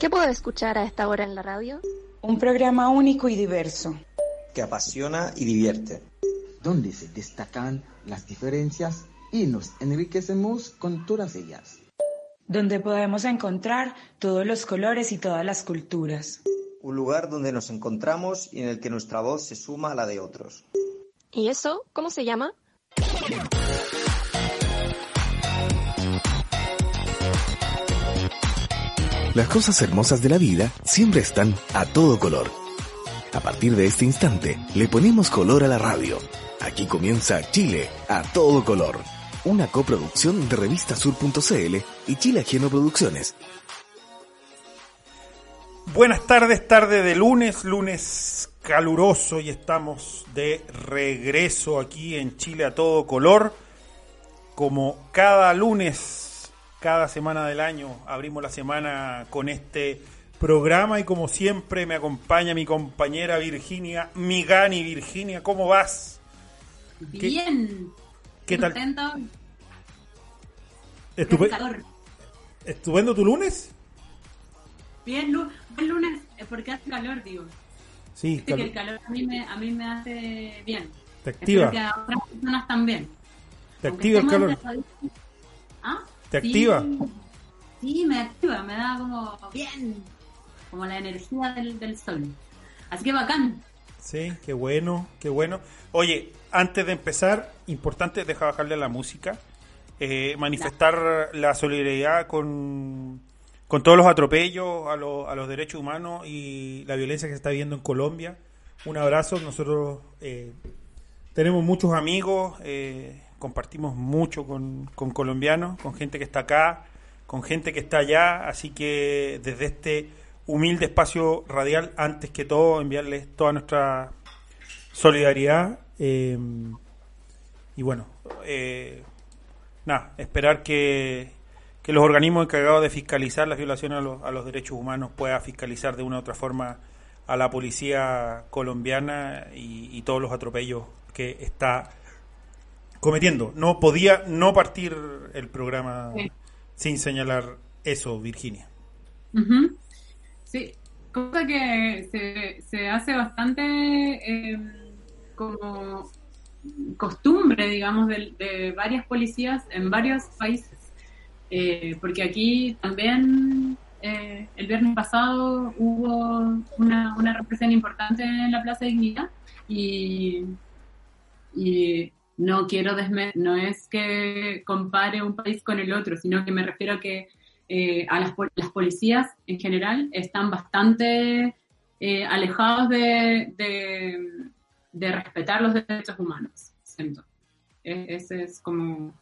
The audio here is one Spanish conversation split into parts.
¿Qué puedo escuchar a esta hora en la radio? Un programa único y diverso. Que apasiona y divierte. Donde se destacan las diferencias y nos enriquecemos con todas ellas. Donde podemos encontrar todos los colores y todas las culturas. Un lugar donde nos encontramos y en el que nuestra voz se suma a la de otros. ¿Y eso cómo se llama? Las cosas hermosas de la vida siempre están a todo color. A partir de este instante, le ponemos color a la radio. Aquí comienza Chile a todo color. Una coproducción de revistasur.cl y Chile Ajeno Producciones. Buenas tardes, tarde de lunes, lunes caluroso y estamos de regreso aquí en Chile a todo color. Como cada lunes cada semana del año. Abrimos la semana con este programa y como siempre me acompaña mi compañera Virginia Migani. Virginia, ¿cómo vas? Bien. ¿Qué, tal? ¿Estupendo tu lunes? Bien, buen lunes, porque hace calor, digo. Sí, que el calor a mí, me, a mí me hace bien. Te activa. que a otras personas también. Te activa el calor. ¿Te activa? Sí, me activa, me da como bien, como la energía del, del sol. Así que bacán. Sí, qué bueno, qué bueno. Oye, antes de empezar, importante, deja bajarle la música, eh, manifestar la solidaridad con, con todos los atropellos a, a los derechos humanos y la violencia que se está viendo en Colombia. Un abrazo, nosotros eh, tenemos muchos amigos. Eh, compartimos mucho con, con colombianos, con gente que está acá, con gente que está allá, así que desde este humilde espacio radial, antes que todo, enviarles toda nuestra solidaridad. Eh, y bueno, eh, nada, esperar que, que, los organismos encargados de fiscalizar las violaciones a los, a los derechos humanos puedan fiscalizar de una u otra forma a la policía colombiana y todos los atropellos que está cometiendo. No podía no partir el programa sin señalar eso, Virginia. Sí, cosa que se, se hace bastante em, como costumbre, digamos, de, varias policías en varios países. Eh, porque aquí también eh, el viernes pasado hubo una, una represión importante en la Plaza de Dignidad y, y no quiero no es que compare un país con el otro, sino que me refiero a que eh, a las, las, policías en general están bastante eh, alejados de, de, respetar los derechos humanos. E, es como...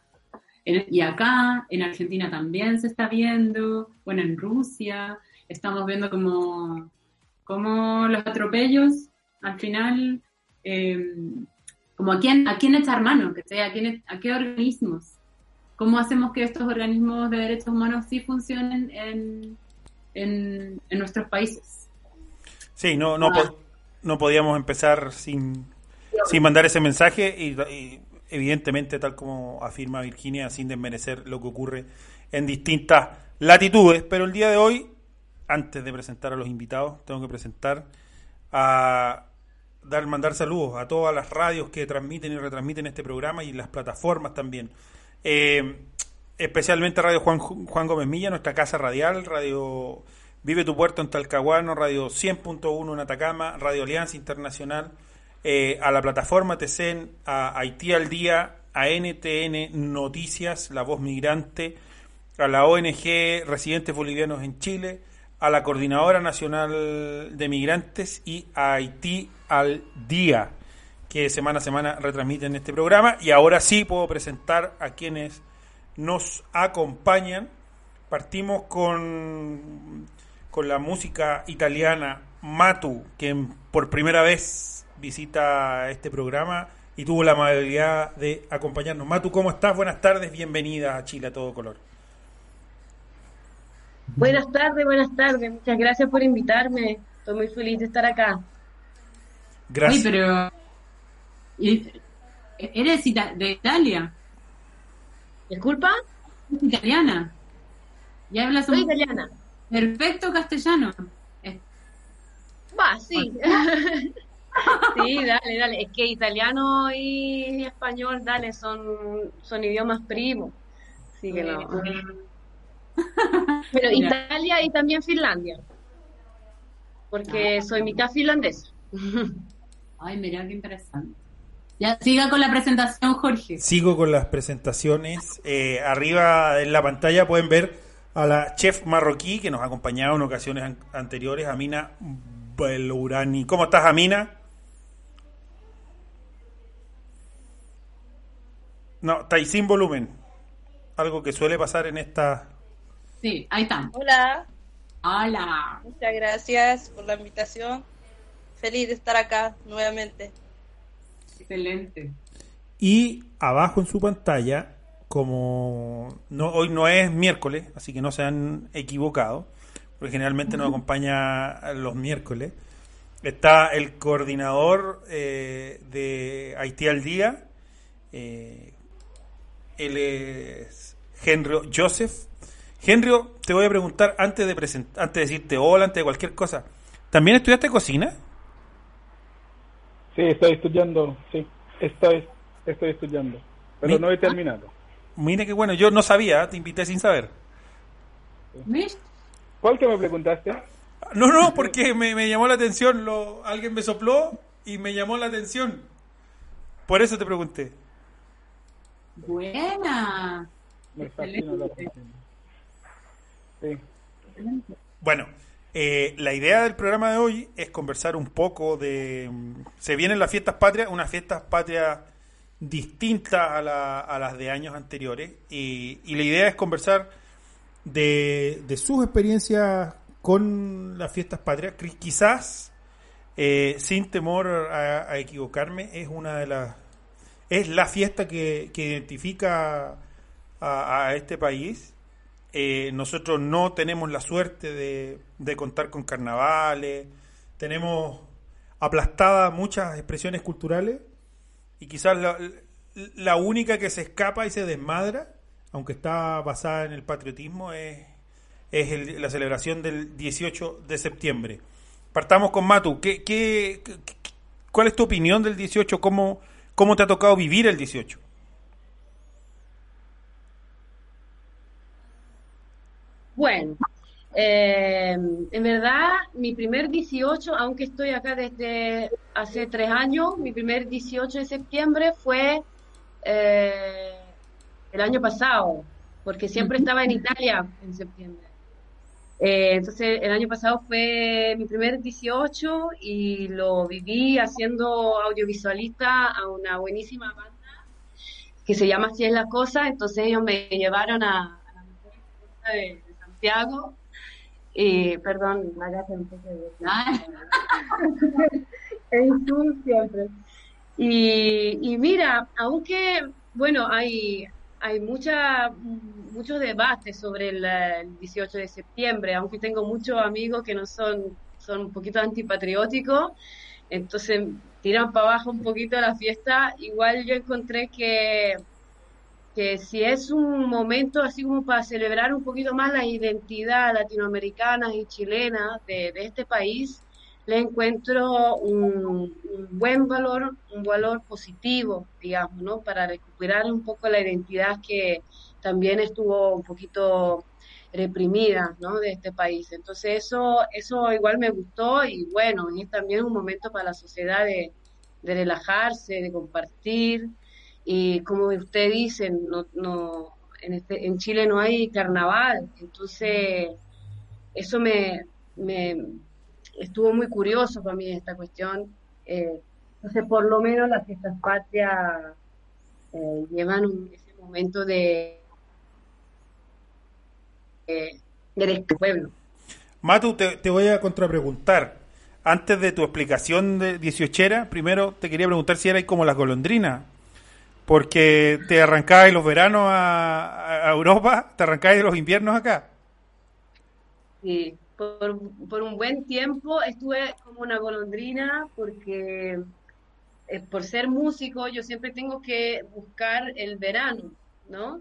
y acá, en Argentina también se está viendo, bueno, en Rusia, estamos viendo como, los atropellos al final... Eh, como a quién, a quién echar mano, que a, quién, a qué organismos, cómo hacemos que estos organismos de derechos humanos sí funcionen en, en, nuestros países. Sí, no, no, ah. no podíamos empezar sin, sin mandar ese mensaje y, evidentemente, tal como afirma Virginia, sin desmerecer lo que ocurre en distintas latitudes, pero el día de hoy, antes de presentar a los invitados, tengo que presentar a dar, mandar saludos a todas las radios que transmiten y retransmiten este programa y las plataformas también. Eh, especialmente Radio Juan, Juan Gómez Milla, nuestra casa radial, Radio Vive tu Puerto en Talcahuano, Radio 100.1 en Atacama, Radio Alianza Internacional, eh, a la plataforma TECEN, a Haití al Día, a NTN Noticias, La Voz Migrante, a la ONG Residentes Bolivianos en Chile, a la Coordinadora Nacional de Migrantes y a Haití al día que semana a semana retransmiten este programa. Y ahora sí puedo presentar a quienes nos acompañan. Partimos con, con la música italiana Matu, que por primera vez visita este programa y tuvo la amabilidad de acompañarnos. Matu, ¿cómo estás? Buenas tardes, bienvenida a Chile a todo color. Buenas tardes, buenas tardes. Muchas gracias por invitarme. Estoy muy feliz de estar acá. Gracias. Pero ¿eres de Italia? ¿Disculpa? ¿Es italiana? ¿Ya hablas Soy un italiana. perfecto castellano? Va, sí. sí, dale, dale. Es que italiano y español, dale, son, son idiomas primos. Así que no. Pero Mira. Italia y también Finlandia. Porque soy mitad finlandesa. Ay, mira qué interesante. Ya, siga con la presentación, Jorge. Sigo con las presentaciones. Eh, arriba en la pantalla pueden ver a la chef marroquí que nos ha acompañado en ocasiones an- anteriores, Amina Belourani. ¿Cómo estás, Amina? No, está ahí sin volumen. Algo que suele pasar en esta... Sí, ahí está. Hola, Hola. muchas gracias por la invitación. Feliz de estar acá nuevamente. Excelente. Y abajo en su pantalla, como no, hoy no es miércoles, así que no se han equivocado, porque generalmente nos acompaña los miércoles, está el coordinador eh, de Haití al Día, eh, él es Henry Joseph. Henry, te voy a preguntar antes de, antes de decirte hola, antes de cualquier cosa, ¿también estudiaste cocina? Sí, estoy estudiando, sí, estoy, estoy estudiando, pero Mi- no he terminado. Mira que bueno, yo no sabía, te invité sin saber. ¿Ves? ¿Cuál que me preguntaste? No, no, porque me, me llamó la atención, lo, alguien me sopló y me llamó la atención. Por eso te pregunté. Buena. Me fascina la. Sí, Bueno, eh, la idea del programa de hoy es conversar un poco de... mm, Se vienen las fiestas patrias, unas fiestas patrias distintas a, la- a las de años anteriores y, la idea es conversar de, de sus experiencias con las fiestas patrias. Qui- Quizás, eh, sin temor a, equivocarme, es una de las... Es la fiesta que, identifica a, a este país. Eh, nosotros no tenemos la suerte de, de contar con carnavales, tenemos aplastadas muchas expresiones culturales y quizás la, la única que se escapa y se desmadra, aunque está basada en el patriotismo, es, es el- la celebración del 18 de septiembre. Partamos con Matu. ¿Qué, qué, qué- cuál es tu opinión del 18? ¿Cómo, ¿Cómo te ha tocado vivir el 18? Bueno, eh, en verdad, mi primer 18, aunque estoy acá desde hace tres años, mi primer 18 de septiembre fue eh, el año pasado, porque siempre estaba en Italia en septiembre. Eh, entonces, el año pasado fue mi primer 18 y lo viví haciendo audiovisualista a una buenísima banda que se llama Así es la cosa. Entonces, ellos me llevaron a, a la mejor de Santiago. Y, perdón, la gata un poco de... Es tú siempre. Y, y mira, aunque, bueno, hay, hay mucha, muchos debates sobre el, el 18 de septiembre, aunque tengo muchos amigos que no son, son un poquito antipatrióticos, entonces tiran para abajo un poquito la fiesta, igual yo encontré que, que si es un momento así como para celebrar un poquito más la identidad latinoamericana y chilena de, este país, le encuentro un, un buen valor, un valor positivo, digamos, ¿no? Para recuperar un poco la identidad que también estuvo un poquito reprimida, ¿no? De este país. Entonces eso, eso igual me gustó y bueno, y es también un momento para la sociedad de, de relajarse, de compartir y como usted dice, no, no, en, este, en Chile no hay carnaval, entonces eso me, me estuvo muy curioso para mí esta cuestión. Eh, entonces, por lo menos las fiestas patrias eh, llevan un- ese momento de del este pueblo. Matu, te, voy a contrapreguntar. Antes de tu explicación de dieciochera, primero te quería preguntar si eras como las golondrinas. Porque te arrancabas los veranos a, Europa, te arrancabas los inviernos acá. Sí, por, un buen tiempo estuve como una golondrina porque eh, por ser músico yo siempre tengo que buscar el verano, ¿no?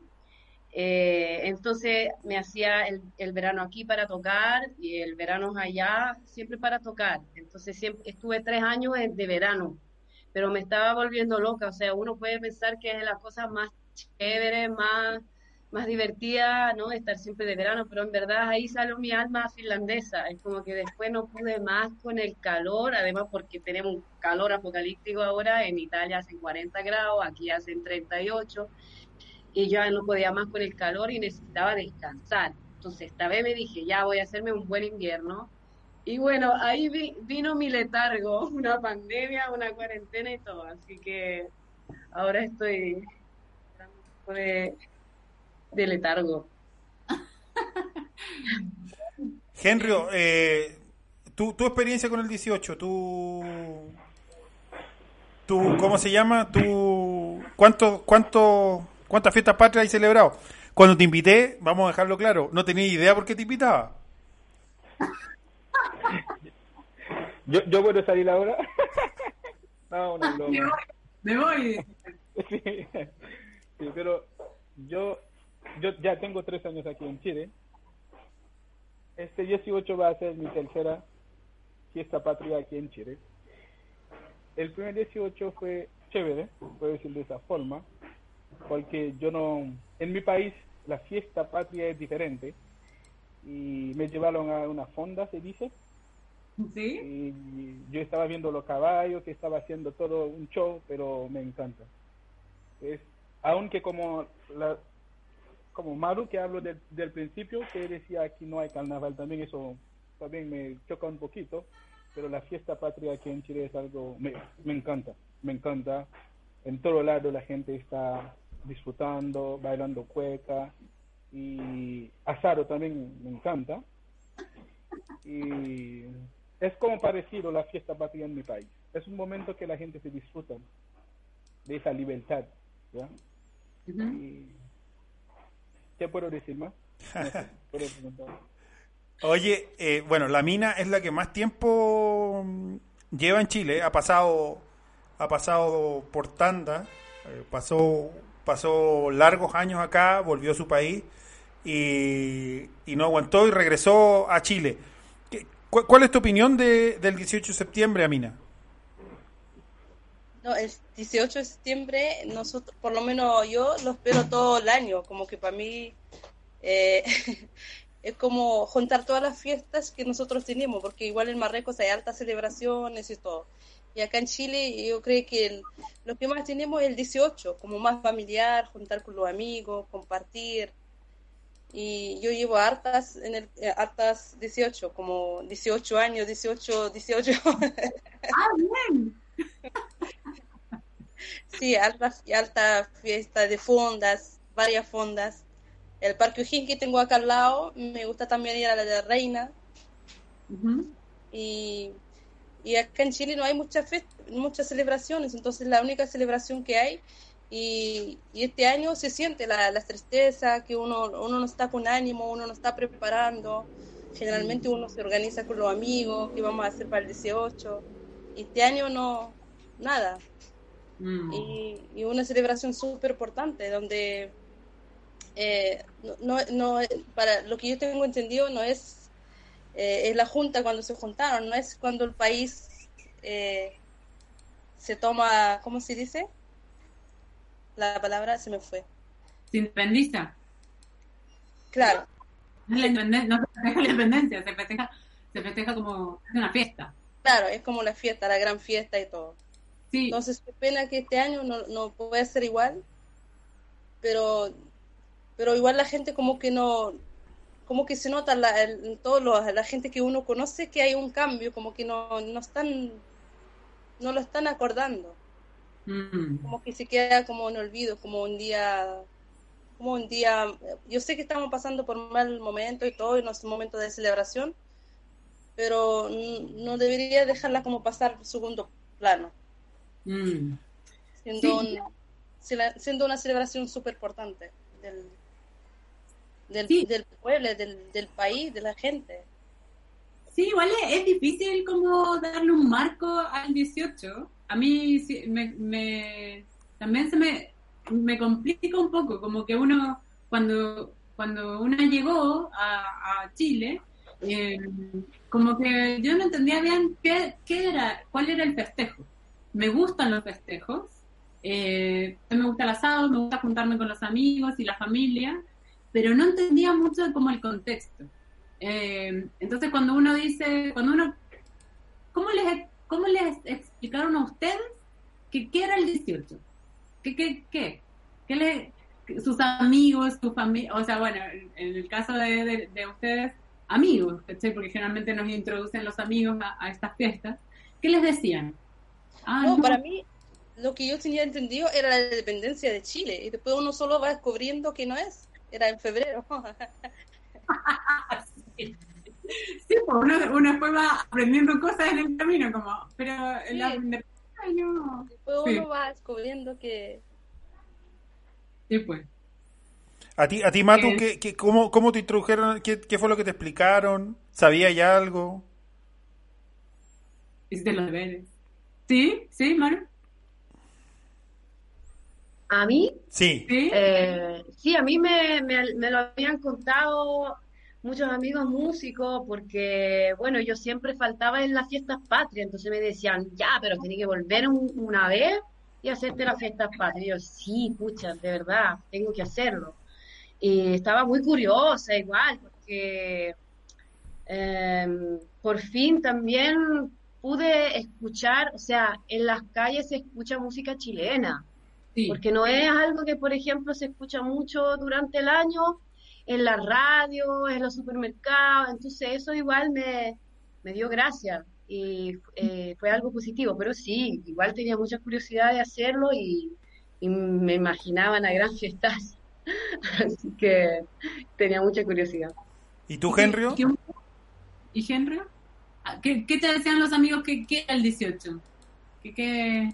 Eh, entonces me hacía el, verano aquí para tocar y el verano allá siempre para tocar. Entonces siempre, estuve tres años de verano, pero me estaba volviendo loca. O sea, uno puede pensar que es la cosa más chévere, más, más divertida, ¿no? Estar siempre de verano, pero en verdad ahí salió mi alma finlandesa. Es como que después no pude más con el calor, además porque tenemos un calor apocalíptico ahora. En Italia hacen 40 grados, aquí hacen 38 y ya no podía más con el calor y necesitaba descansar. Entonces esta vez me dije, ya voy a hacerme un buen invierno. Y bueno, ahí vi, vino mi letargo, una pandemia, una cuarentena y todo. Así que ahora estoy de, de letargo. Henry, eh, tu, tu experiencia con el 18, tú, tú ¿cómo se llama? ¿Tú, cuánto, cuánto, ¿Cuántas fiestas patrias hay celebrado? Cuando te invité, vamos a dejarlo claro, no tenía idea por qué te invitaba. ¿Yo, yo puedo salir ahora? no, no, no. Me voy. Sí, pero yo, yo ya tengo tres años aquí en Chile. Este 18 va a ser mi tercera fiesta patria aquí en Chile. El primer 18 fue chévere, puedo decir de esa forma, porque yo no, en mi país la fiesta patria es diferente y me llevaron a una fonda, se dice, ¿Sí? y yo estaba viendo los caballos, que estaba haciendo todo un show, pero me encanta. Es, aunque como la, como Maru que hablo del, del principio, que decía aquí no hay carnaval, también eso también me choca un poquito, pero la fiesta patria aquí en Chile es algo, me, me encanta, me encanta. En todo lado la gente está disfrutando, bailando cueca y asado también me encanta. Y es como parecido la fiesta patria en mi país. Es un momento que la gente se disfruta de esa libertad. ¿ya? Y, ¿Qué puedo decir más? No sé, puedo preguntar. Oye, eh, bueno, la mina es la que más tiempo mm, lleva en Chile. Ha pasado, ha pasado por tanda, eh, pasó, pasó largos años acá, volvió a su país y, y no aguantó y regresó a Chile. ¿Qué- cu- ¿Cuál es tu opinión de, del 18 de septiembre, Amina? No, el 18 de septiembre, nosotros, por lo menos yo lo espero todo el año, como que para mí eh, es como juntar todas las fiestas que nosotros tenemos, porque igual en Marruecos hay altas celebraciones y todo. Y acá en Chile yo creo que el- lo que más tenemos es el 18, como más familiar, juntar con los amigos, compartir. Y yo llevo hartas, en el, eh, hartas 18, como 18 años, 18, 18. Ah, bien. Sí, alta, alta fiesta de fondas, varias fondas. El Parque que tengo acá al lado, me gusta también ir a la de Reina. Ujú. Y, y acá en Chile no hay muchas muchas celebraciones, entonces la única celebración que hay, y, y este año se siente la, la tristeza, que uno, uno no está con ánimo, uno no está preparando. Generalmente uno se organiza con los amigos, que vamos a hacer para el 18. Y este año no, nada. Mm. y, y una celebración súper importante donde eh, no, no, no- para lo que yo tengo entendido no es eh, es la junta cuando se juntaron no es cuando el país eh, se toma ¿cómo se dice? La palabra se me fue. Se independiza. claro. No, la se festeja la independencia, se festeja, se festeja como una fiesta. claro es como la fiesta la gran fiesta y todo. Sí, Entonces, qué pena que este año no, no puede ser igual, pero, pero igual la gente como que no, como que se nota la, el- en todos los, la gente que uno conoce que hay un cambio, como que no, no están, no lo están acordando, Mm. como que se queda como en olvido, como un día como un día, yo sé que estamos pasando por mal momento y todo, y no es un momento de celebración, pero no debería dejarla como pasar segundo plano. Mm. Siendo, un- siendo una celebración súper importante del, del, del pueblo, del, del país, de la gente. Sí, igual es, es difícil como darle un marco al 18. A mí sí, me, me- también se me, me complica un poco, como que uno, cuando, cuando uno llegó a, Chile, eh, como que yo no entendía bien qué, qué era, cuál era el festejo. Me gustan los festejos, eh, me gusta el asado, me gusta juntarme con los amigos y la familia, pero no entendía mucho como el contexto. Eh, entonces cuando uno dice, cuando uno, ¿cómo les, cómo les explicaron a ustedes que qué era el 18? ¿Qué, qué, qué? ¿Qué le- sus amigos, su familia, o sea, bueno, en, el caso de, de- de ustedes, amigos, ¿cachai? porque generalmente nos introducen los amigos a, a estas fiestas, ¿qué les decían? Ah, no, no. para mí lo que yo tenía entendido era la independencia de Chile y después uno solo va descubriendo que no es. Era en febrero. Sí, pues uno, uno después va aprendiendo cosas en el camino, como, pero Sí. la independencia, ay, no. Después Sí. uno va descubriendo que Sí, pues. A ti, a ti Matu, ¿qué, qué- cómo, ¿cómo te introdujeron? ¿Qué, qué fue lo que te explicaron? ¿Sabía ya algo? Hiciste los deberes. ¿Sí? ¿Sí, Maru? ¿A mí? Sí. ¿Sí? Eh, sí, a mí me, me- me lo habían contado muchos amigos músicos porque, bueno, yo siempre faltaba en las fiestas patrias, entonces me decían, ya, pero tenés que volver un- una vez y hacerte las fiestas patrias. Y yo, sí, pucha, de verdad, tengo que hacerlo. Y estaba muy curiosa igual, porque em, por fin también pude escuchar, o sea, en las calles se escucha música chilena Sí. porque no es algo que, por ejemplo, se escucha mucho durante el año en la radio, en los supermercados, entonces eso igual me, me dio gracia y eh, fue algo positivo, pero sí, igual tenía mucha curiosidad de hacerlo y, y me imaginaba una gran fiesta, así que tenía mucha curiosidad. ¿Y tú, Henry? ¿Y qué- ¿Y Henry? Ah, ¿Qué, qué te decían los amigos que, que era el 18? ¿Qué, qué,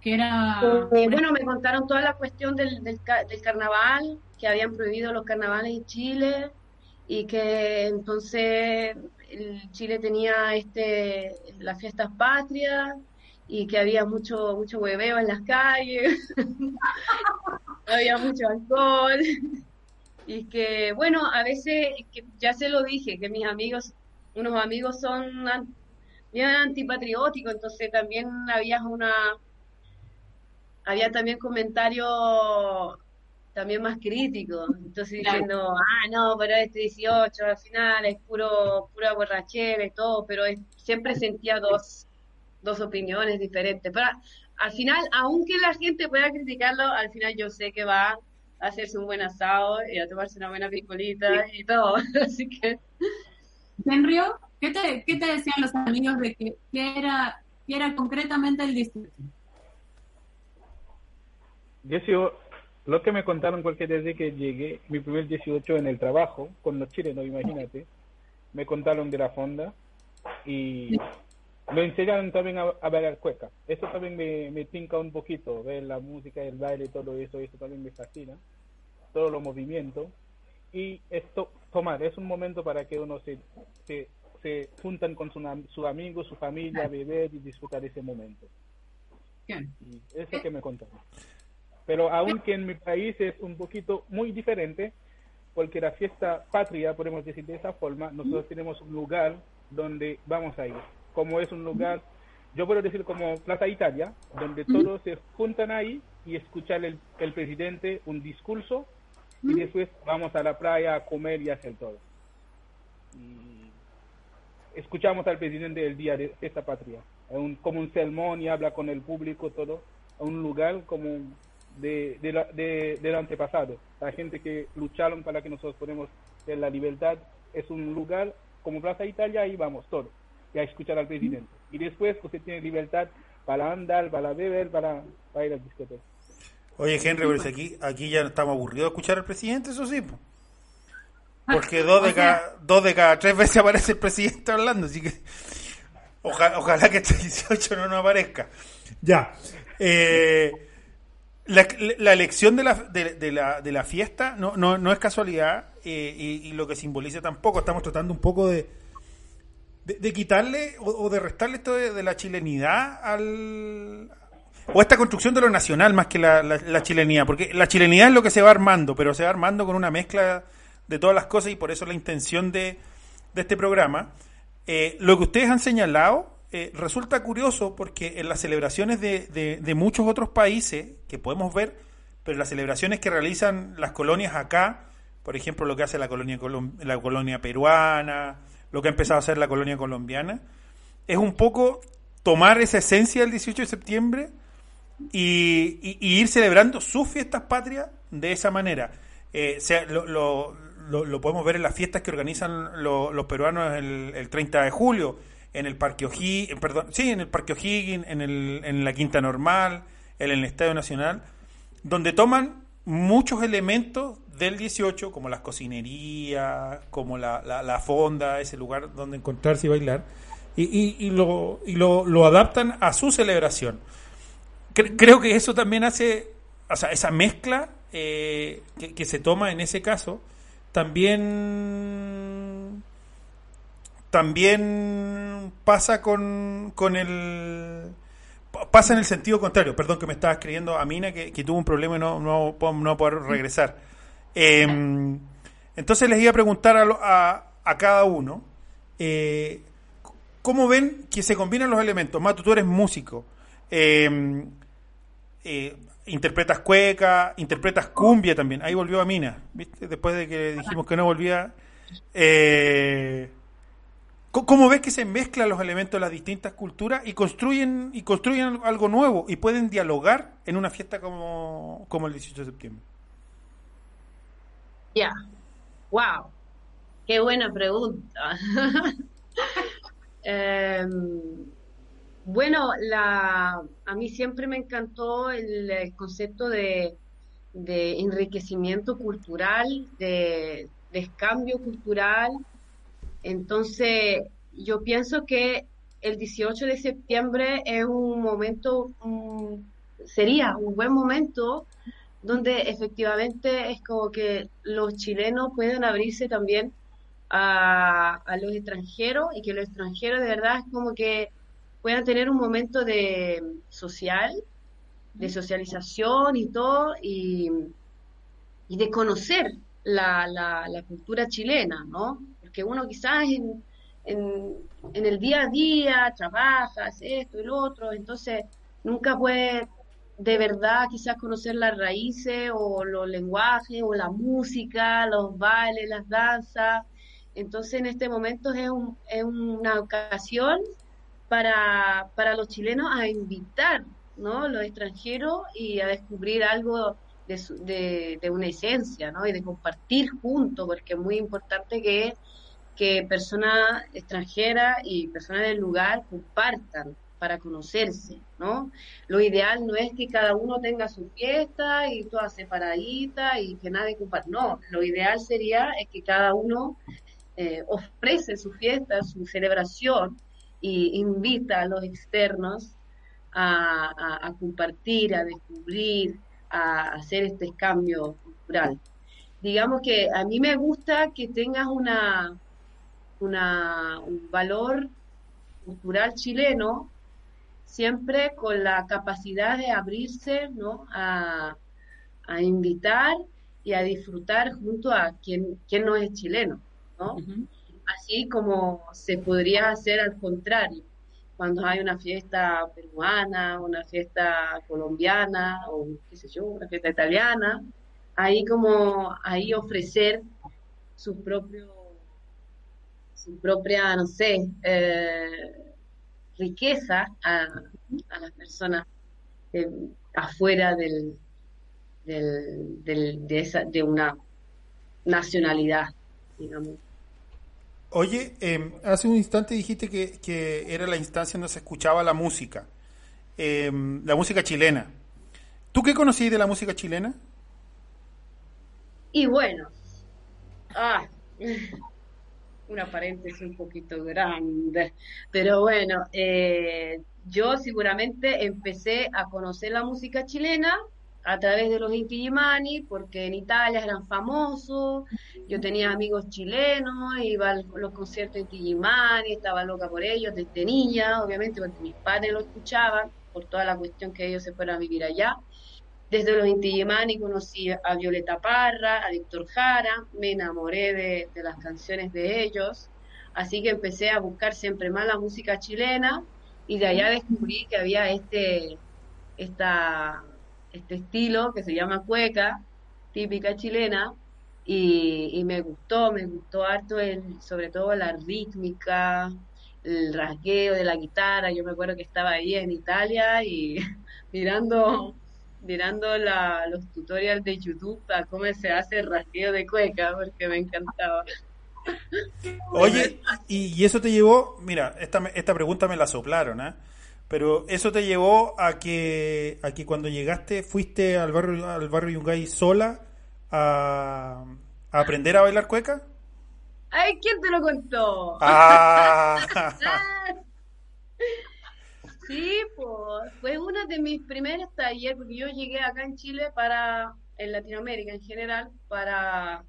que era... Eh, bueno, me contaron toda la cuestión del, del, ca- del carnaval, que habían prohibido los carnavales en Chile y que entonces el Chile tenía este las fiestas patrias y que había mucho mucho hueveo en las calles, había mucho alcohol y que bueno, a veces ya se lo dije, que mis amigos, unos amigos son bien antipatrióticos, entonces también había una había también comentarios también más críticos, entonces Claro. diciendo, ah, no, pero este 18 al final es puro, pura borrachera y todo, pero es- siempre sentía dos, dos opiniones diferentes. Pero al final, aunque la gente pueda criticarlo, al final yo sé que va a hacerse un buen asado y a tomarse una buena piscolita y todo, así que... Henrio, ¿qué te, ¿qué te decían los amigos de que, que era, que era concretamente el 18? Yo lo que me contaron porque desde que llegué, mi primer 18 en el trabajo, con los chilenos, imagínate, me contaron de la fonda y me enseñaron también a, a bailar cueca. Eso también me, me tinca un poquito, ver la música, el baile, todo eso, eso también me fascina, todos los movimientos. Y esto, tomar, es un momento para que uno se, se, se juntan con su, su amigo, su familia, beber y disfrutar ese momento. Bien. Y eso que me contaron. Pero aunque en mi país es un poquito muy diferente, porque la fiesta patria, podemos decir de esa forma, nosotros tenemos un lugar donde vamos a ir. Como es un lugar, yo puedo decir como Plaza Italia, donde todos se juntan ahí y escuchar el, el presidente un discurso y después vamos a la playa a comer y hacer todo. Y escuchamos al presidente el día de esta patria, un, como un sermón y habla con el público, todo, a un lugar como de, de, la, de, del antepasado, la gente que lucharon para que nosotros podamos tener la libertad, es un lugar como Plaza Italia, ahí vamos todos, y a escuchar al presidente. Y después usted tiene libertad para andar, para beber, para, para ir al discoteca. Oye, Henry, pero si aquí, aquí ya estamos aburridos de escuchar al presidente, eso sí. po. Porque dos de, cada, dos de cada tres veces aparece el presidente hablando, así que ojalá, ojalá que este 18 no nos aparezca. Ya. Eh, la, la elección de la, de, de la, de la fiesta no, no, no es casualidad eh, y, lo que simboliza tampoco. Estamos tratando un poco de, de, quitarle o, de restarle esto de, la chilenidad al... O esta construcción de lo nacional más que la, chilenidad, porque la chilenidad es lo que se va armando, pero se va armando con una mezcla de todas las cosas y por eso la intención de, de este programa. Eh, lo que ustedes han señalado eh, resulta curioso porque en las celebraciones de, de- muchos otros países que podemos ver, pero las celebraciones que realizan las colonias acá, por ejemplo, lo que hace la colonia, la colonia peruana, lo que ha empezado a hacer la colonia colombiana, es un poco tomar esa esencia del 18 de septiembre y, ir celebrando sus fiestas patrias de esa manera. Eh, sea, lo, lo- podemos ver en las fiestas que organizan lo- los peruanos el, el 30 de julio, en el Parque O'Higgins, perdón, sí, en el Parque O'Higgins, en, el, en la Quinta Normal, en el Estadio Nacional, donde toman muchos elementos del 18, como las cocinerías, como la, la, fonda, ese lugar donde encontrarse y bailar, y, y- lo, y lo, lo adaptan a su celebración. Cre- creo que eso también hace, o sea, esa mezcla eh, que, que se toma en ese caso, también también pasa con, con el pa- pasa en el sentido contrario perdón que me estaba escribiendo a Mina que, tuvo un problema y no no no poder regresar Em, entonces les iba a preguntar a, a, a cada uno eh, cómo ven que se combinan los elementos Mato tú eres músico Em, eh, interpretas cueca, interpretas cumbia también. Ahí volvió a Mina, ¿viste? Después de que dijimos que no volvía. Eh, ¿cómo- ¿Cómo ves que se mezclan los elementos de las distintas culturas y construyen y construyen algo nuevo y pueden dialogar en una fiesta como, como el 18 de septiembre? Ya, wow, qué buena pregunta. Em, bueno, la, a mí siempre me encantó el, el concepto de, de enriquecimiento cultural, de, de cambio cultural. Entonces, yo pienso que el 18 de septiembre es un momento, mm, sería un buen momento donde efectivamente es como que los chilenos pueden abrirse también a, a los extranjeros y que los extranjeros de verdad es como que puedan tener un momento de social, de socialización y todo, y, y de conocer la, la, la cultura chilena, ¿no? Porque uno quizás en, en, el día a día trabaja, hace esto y lo otro, entonces nunca puede de verdad quizás conocer las raíces o los lenguajes o la música, los bailes, las danzas. Entonces en este momento es, un- es una ocasión para, para los chilenos a invitar, ¿no? los extranjeros y a descubrir algo de, su- de, de una esencia, ¿no? Y de compartir juntos, porque es muy importante que, que personas extranjeras y personas del lugar compartan para conocerse, ¿no? Lo ideal no es que cada uno tenga su fiesta y todas separaditas y que nadie comparta. No, lo ideal sería es que cada uno eh, ofrece su fiesta, su celebración y invita a los externos a, a- compartir, a descubrir, a hacer este cambio cultural. Digamos que a mí me gusta que tengas una, una, un valor cultural chileno siempre con la capacidad de abrirse ¿no? a, a invitar y a disfrutar junto a quien, quien no es chileno, ¿no? Así como se podría hacer al contrario, cuando hay una fiesta peruana, una fiesta colombiana o qué sé yo, una fiesta italiana, ahí como ahí ofrecer su propio su propia, no sé, eh, riqueza a, a las personas eh, afuera del, del, del- de, esa, de una nacionalidad, digamos. Oye, eh, hace un instante dijiste que, que era la instancia donde se escuchaba la música, eh, la música chilena. ¿Tú qué conocís de la música chilena? Y bueno, ah, una paréntesis un poquito grande, pero bueno, eh, yo seguramente empecé a conocer la música chilena a través de los Inti porque en Italia eran famosos, yo tenía amigos chilenos, iba a los conciertos de Inti estaba loca por ellos desde niña, obviamente, porque mis padres lo escuchaban, por toda la cuestión que ellos se fueron a vivir allá. Desde los Inti Gimani conocí a Violeta Parra, a Víctor Jara, me enamoré de, de las canciones de ellos, así que empecé a buscar siempre más la música chilena y de allá descubrí que había este, este estilo que se llama cueca, típica chilena, y, me gustó, me gustó harto, el, sobre todo la rítmica, el rasgueo de la guitarra. Yo me acuerdo que estaba ahí en Italia y mirando mirando la, los tutoriales de YouTube para cómo se hace el rasgueo de cueca, porque me encantaba. Oye, y, eso te llevó, mira, esta, esta pregunta me la soplaron, ¿eh? Pero eso te llevó a que, a que cuando llegaste fuiste al barrio, al barrio Yungay sola a, aprender a bailar cueca. Ay, ¿quién te lo contó? Ah. sí, pues fue uno de mis primeros talleres, porque yo llegué acá en Chile para, en Latinoamérica en general, para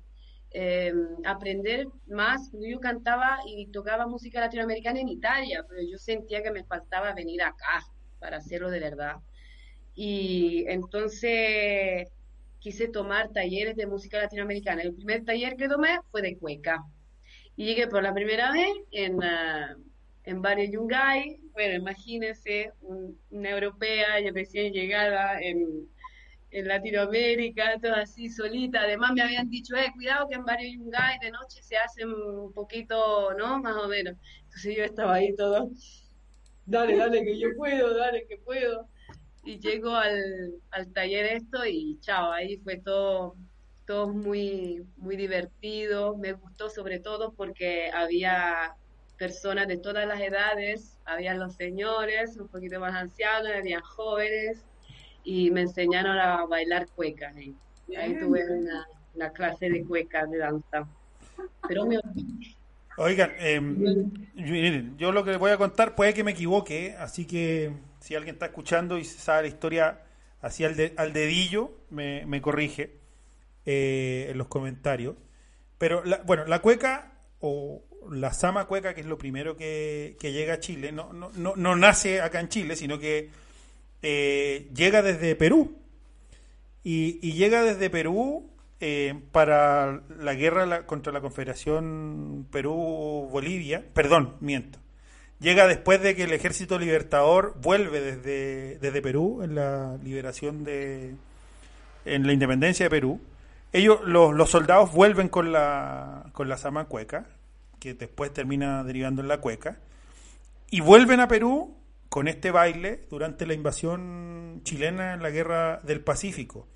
eh, aprender más. Yo cantaba y tocaba música latinoamericana en Italia, pero yo sentía que me faltaba venir acá para hacerlo de verdad. Y entonces quise tomar talleres de música latinoamericana. El primer taller que tomé fue de cueca. Y llegué por la primera vez en, uh, en Barrio Yungay. Bueno, imagínense, una europea, recién llegada en en Latinoamérica, todo así solita. Además me habían dicho, eh, cuidado que en Barrio Yungay de noche se hacen un poquito, ¿no? Más o menos. Entonces yo estaba ahí todo, dale, dale, que yo puedo, dale, que puedo. Y llego al, al taller esto y chao, ahí fue todo, todo muy, muy divertido. Me gustó sobre todo porque había personas de todas las edades, había los señores, un poquito más ancianos, había jóvenes, y me enseñaron a bailar cueca. Ahí, ahí tuve una, clase de cueca de danza. Pero me Oigan, eh, yo lo que voy a contar puede que me equivoque, así que si alguien está escuchando y sabe la historia así al, al dedillo, me, me corrige eh, en los comentarios. Pero la, bueno, la cueca o la sama cueca, que es lo primero que, que llega a Chile, no, no, no, no nace acá en Chile, sino que eh, llega desde Perú. Y, llega desde Perú eh, para la guerra contra la Confederación Perú-Bolivia. Perdón, miento. Llega después de que el ejército libertador vuelve desde, desde Perú en la liberación de. en la independencia de Perú. Ellos, los, los soldados vuelven con la, con la sama cueca, que después termina derivando en la cueca, y vuelven a Perú con este baile durante la invasión chilena en la guerra del Pacífico.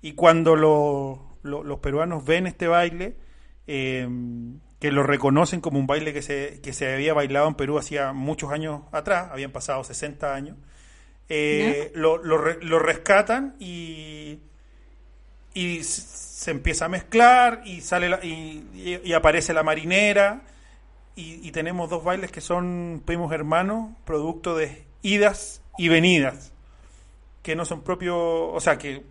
Y cuando los peruanos ven este baile, eh, que lo reconocen como un baile que se, que se había bailado en Perú hacía muchos años atrás, habían pasado 60 años, eh, lo, lo, rescatan y, y se empieza a mezclar y sale y, y, aparece la marinera y, tenemos dos bailes que son primos hermanos, producto de idas y venidas, que no son propios, o sea, que,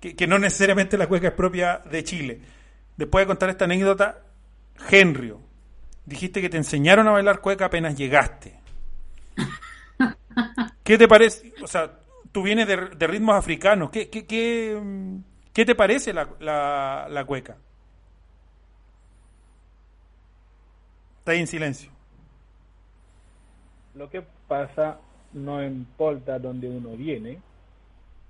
que, no necesariamente la cueca es propia de Chile. Después de contar esta anécdota, Henrio, dijiste que te enseñaron a bailar cueca apenas llegaste. ¿Qué te parece? O sea, tú vienes de, ritmos africanos. ¿Qué, qué, qué, te parece la, la, la cueca? Está en silencio. Lo que pasa no importa dónde uno viene,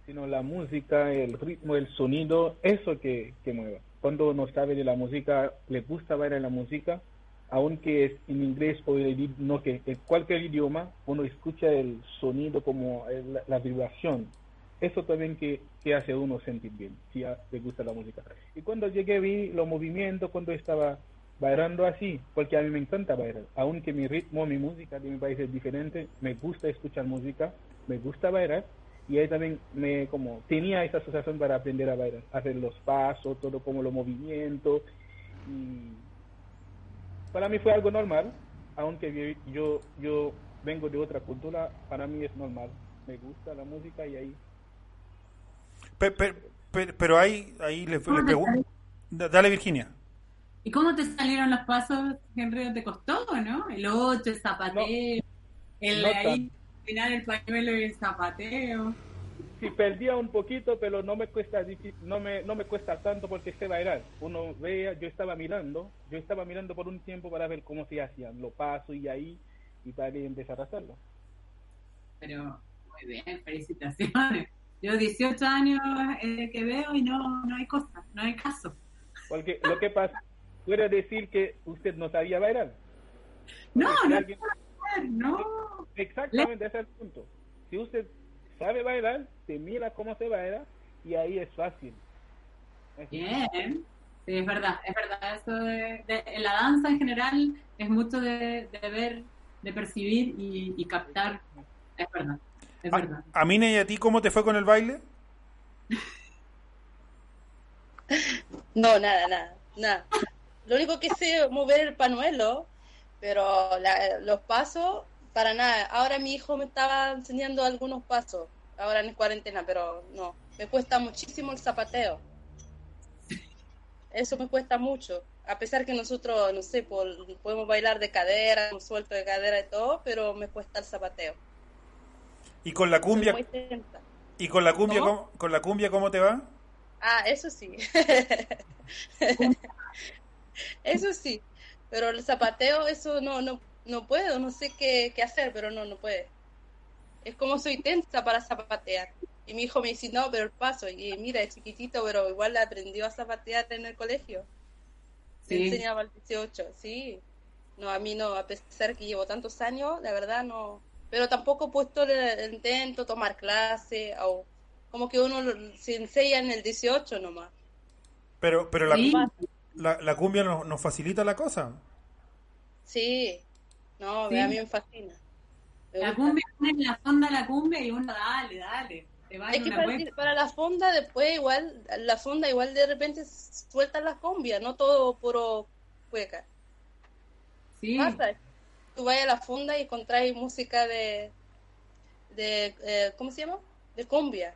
sino la música, el ritmo, el sonido, eso que, que mueva. Cuando uno sabe de la música, le gusta bailar la música, aunque es en inglés o no que en cualquier idioma, uno escucha el sonido como la, vibración. Eso también que, que hace uno sentir bien, si le gusta la música. Y cuando llegué vi los movimientos, cuando estaba bailando así, porque a mí me encanta bailar, aunque mi ritmo, mi música de mi país es diferente, me gusta escuchar música, me gusta bailar y ahí también me como tenía esa asociación para aprender a bailar, hacer los pasos, todo como los movimientos y para mí fue algo normal, aunque yo yo vengo de otra cultura, para mí es normal, me gusta la música y ahí. Pero, pero, ahí, ahí le, pregunto. Dale, Virginia. ¿Y cómo te salieron los pasos, Henry? ¿Te costó, no? El 8, el zapateo, el ahí, final el pañuelo y el zapateo. Sí, perdía un poquito, pero no me cuesta no me, no me cuesta tanto porque sé bailar. Uno vea, yo estaba mirando, yo estaba mirando por un tiempo para ver cómo se hacían, lo paso y ahí, y para empezar a hacerlo. Pero, muy bien, felicitaciones. Yo 18 años eh, que veo y no, no hay cosa, no hay caso. Porque lo que pasa, puede decir que usted no sabía bailar. No, no, no. Exactamente, ese es el punto. Si usted sabe bailar, se mira cómo se baila y ahí es fácil. Bien. Sí, es verdad, es verdad. Eso de, en la danza en general es mucho de, ver, de percibir y, captar. Es verdad, es verdad. ¿A mí y a ti cómo te fue con el baile? No, nada, nada, nada. Lo único que sé es mover el panuelo, pero los pasos para nada. Ahora mi hijo me estaba enseñando algunos pasos, ahora en cuarentena, pero no. Me cuesta muchísimo el zapateo. Eso me cuesta mucho. A pesar que nosotros, no sé, podemos bailar de cadera, un suelto de cadera y todo, pero me cuesta el zapateo. ¿Y con la cumbia? ¿Y con la cumbia ¿Cómo? con la cumbia cómo te va? Ah, eso sí. eso sí. Pero el zapateo, eso no, no, no puedo, no sé qué, qué hacer, pero no, no puede. Es como soy tensa para zapatear. Y mi hijo me dice, no, pero el paso. Y mira, es chiquitito, pero igual aprendió a zapatear en el colegio. Sí. enseñaba al 18, sí. No, a mí no, a pesar que llevo tantos años, la verdad no. Pero tampoco he puesto el, intento tomar clase o como que uno se enseña en el 18 nomás. Pero, pero la, la, la, cumbia nos, nos facilita la cosa. Sí, no, a mí me fascina. la cumbia, en la fonda la cumbia y uno, dale, dale. es que para, la fonda después igual, la fonda igual de repente suelta la cumbia, no todo puro cueca. Sí. Tú vas a la fonda y encontrás música de, de eh, ¿cómo se llama? De cumbia.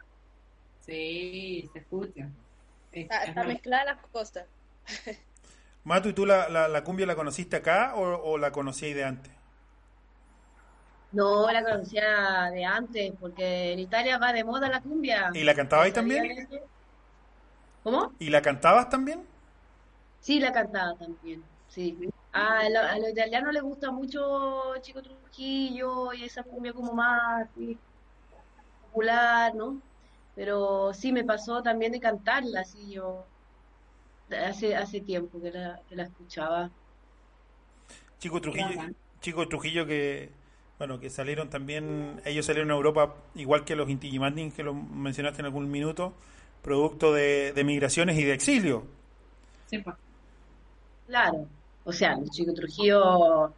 Sí, se escucha. Está, está mezclada las cosas. Matu, ¿y tú la, la, cumbia la conociste acá o, la conocías de antes? No, la conocía de antes, porque en Italia va de moda la cumbia. ¿Y la cantabas también? ¿Cómo? ¿Y la cantabas también? Sí, la cantaba también, sí. A, los italianos les gusta mucho Chico Trujillo y esa cumbia como más popular, ¿no? Pero sí me pasó también de cantarla, así yo hace, hace tiempo que la, que la escuchaba. Chico Trujillo, Chico Trujillo que bueno que salieron también, ellos salieron a Europa igual que los Inti que lo mencionaste en algún minuto, producto de, migraciones y de exilio. Sí, pues. Claro, o sea, Chico Trujillo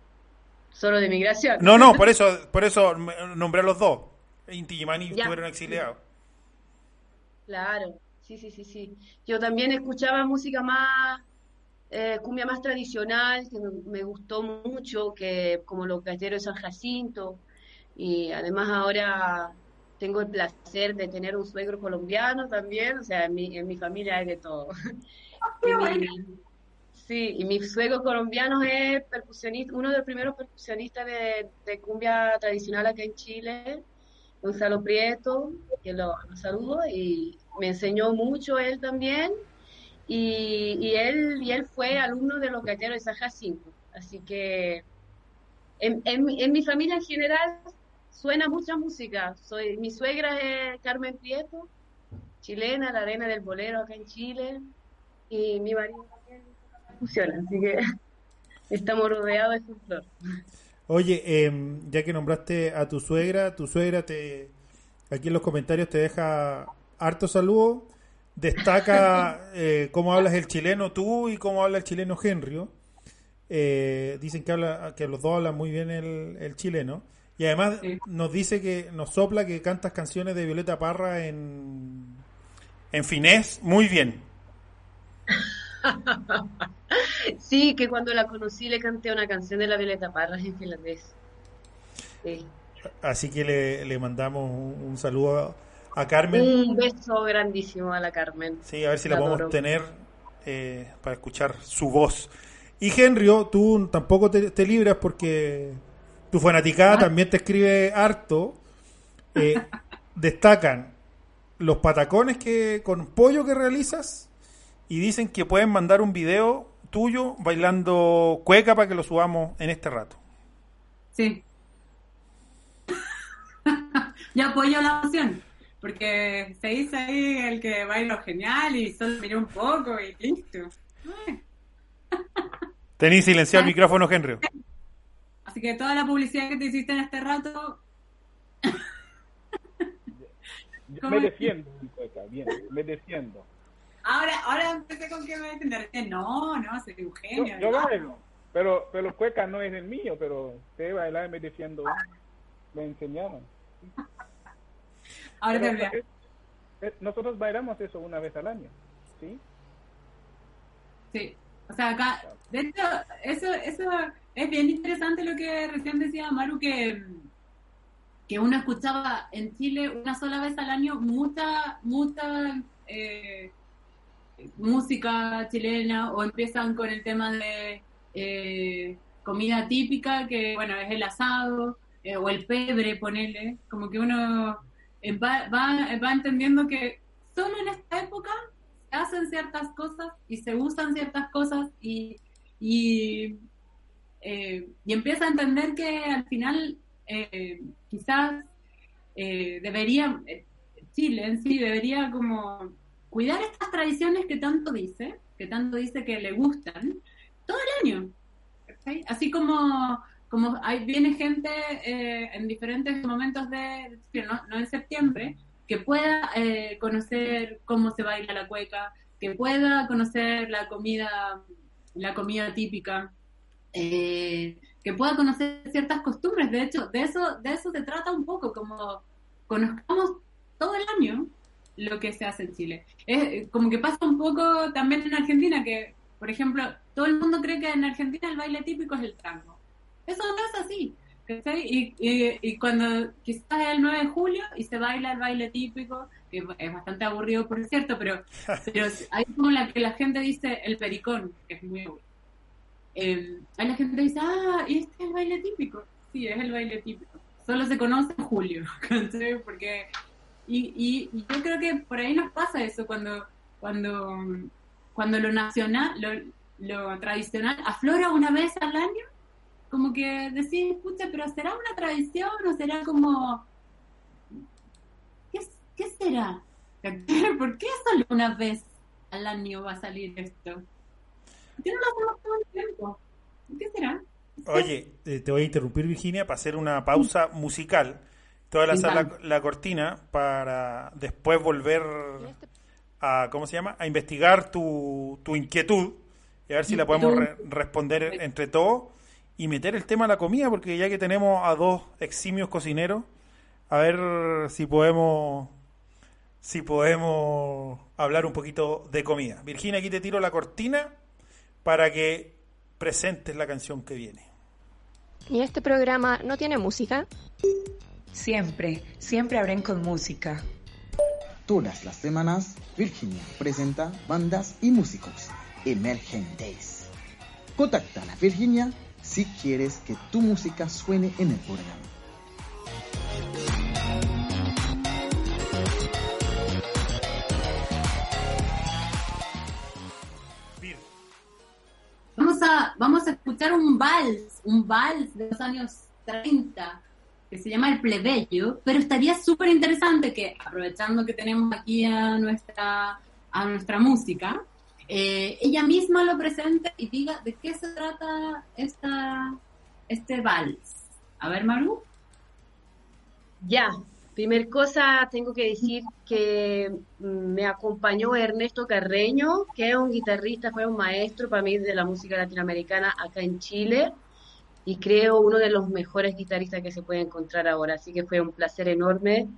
solo de migración. No, no, por eso, por eso nombré a los dos. Inti Gimani fueron exiliados. Claro. Sí, sí, sí, sí. Yo también escuchaba música más, eh, cumbia más tradicional, que me, gustó mucho, que como los casteros de San Jacinto. Y además ahora tengo el placer de tener un suegro colombiano también, o sea, en mi, en mi familia hay de todo. sí, y mi suegro colombiano es percusionista, uno de los primeros percusionistas de, cumbia tradicional acá en Chile, Gonzalo Prieto, que lo, saludo, y me enseñó mucho él también, y, él, y él fue alumno de los galleros de San Jacinto. Así que en, en, mi familia en general suena mucha música. Soy, mi suegra es Carmen Prieto, chilena, la arena del bolero acá en Chile, y mi marido funciona, así que estamos rodeados de su flor. Oye, em, ya que nombraste a tu suegra, tu suegra te aquí en los comentarios te deja harto saludo. Destaca eh, cómo hablas el chileno tú y cómo habla el chileno Henry. Eh, dicen que habla que los dos hablan muy bien el, chileno. Y además nos dice que nos sopla que cantas canciones de Violeta Parra en, en finés muy bien. sí, que cuando la conocí le canté una canción de la Violeta Parra en finlandés. Así que le, le mandamos un, saludo a, Carmen. Un beso grandísimo a la Carmen. Sí, a ver si la, podemos tener eh, para escuchar su voz. Y Henrio, tú tampoco te, libras porque tu fanaticada también te escribe harto. Eh, destacan los patacones que con pollo que realizas y dicen que pueden mandar un video tuyo bailando cueca para que lo subamos en este rato. Sí. Yo apoyo la opción, porque se dice ahí el que baila genial y solo miré un poco y listo. Tenís silenciado el micrófono, Henry. Así que toda la publicidad que te hiciste en este rato. me defiendo, bien, me defiendo. Ahora, empecé con que me defiende. No, no, soy un genio. Yo, bailo, pero, pero cueca no es el mío, pero te bailar me defiendo. Me enseñaron. Ahora te eh, eh, Nosotros bailamos eso una vez al año, ¿sí? Sí. O sea, acá, de hecho, eso, eso es bien interesante lo que recién decía Maru, que, que uno escuchaba en Chile una sola vez al año mucha, mucha eh, música chilena o empiezan con el tema de eh, comida típica, que bueno, es el asado, eh, o el pebre, ponerle, como que uno va, va, va entendiendo que solo en esta época hacen ciertas cosas y se usan ciertas cosas y, y, eh, y empieza a entender que al final quizás debería, Chile en sí debería como cuidar estas tradiciones que tanto dice, que tanto dice que le gustan, todo el año. Así como, como hay, viene gente en diferentes momentos de, no, no en septiembre, que pueda eh, conocer cómo se baila la cueca, que pueda conocer la comida, la comida típica, eh, que pueda conocer ciertas costumbres. De hecho, de eso, de eso se trata un poco, como conozcamos todo el año lo que se hace en Chile. Es como que pasa un poco también en Argentina, que, por ejemplo, todo el mundo cree que en Argentina el baile típico es el tango. Eso no es así. Y, y, cuando quizás es el 9 de julio y se baila el baile típico, que es bastante aburrido por cierto, pero, pero hay como la que la gente dice el pericón, que es muy aburrido. Eh, hay la gente que dice, ah, ¿y este es el baile típico? Sí, es el baile típico. Solo se conoce en julio, Porque, y, y, yo creo que por ahí nos pasa eso cuando, cuando, cuando lo nacional, lo, lo tradicional aflora una vez al año como que decís, escucha, pero ¿será una tradición o será como... ¿Qué, qué será? ¿Por qué solo una vez al año va a salir esto? ¿Por qué no lo hacemos todo el tiempo? ¿Qué será? Oye, eh, te voy a interrumpir, Virginia, para hacer una pausa musical. Te voy a lanzar la, la, cortina para después volver a, ¿cómo se llama? A investigar tu, tu inquietud y a ver si la podemos responder entre todos y meter el tema a la comida, porque ya que tenemos a dos eximios cocineros, a ver si podemos si podemos hablar un poquito de comida. Virginia, aquí te tiro la cortina para que presentes la canción que viene. ¿Y este programa no tiene música? Siempre, siempre abren con música. Todas las semanas, Virginia presenta bandas y músicos emergentes. Contacta a Virginia si quieres que tu música suene en el programa. Vamos a, vamos a escuchar un vals, un vals de los años 30 que se llama El Plebeyo, pero estaría súper interesante que, aprovechando que tenemos aquí a nuestra, a nuestra música, eh, ella misma lo presente y diga de qué se trata esta, este vals. A ver, Maru. Ya, primer cosa tengo que decir que me acompañó Ernesto Carreño, que es un guitarrista, fue un maestro para mí de la música latinoamericana acá en Chile. Y creo uno de los mejores guitarristas que se puede encontrar ahora. Así que fue un placer enorme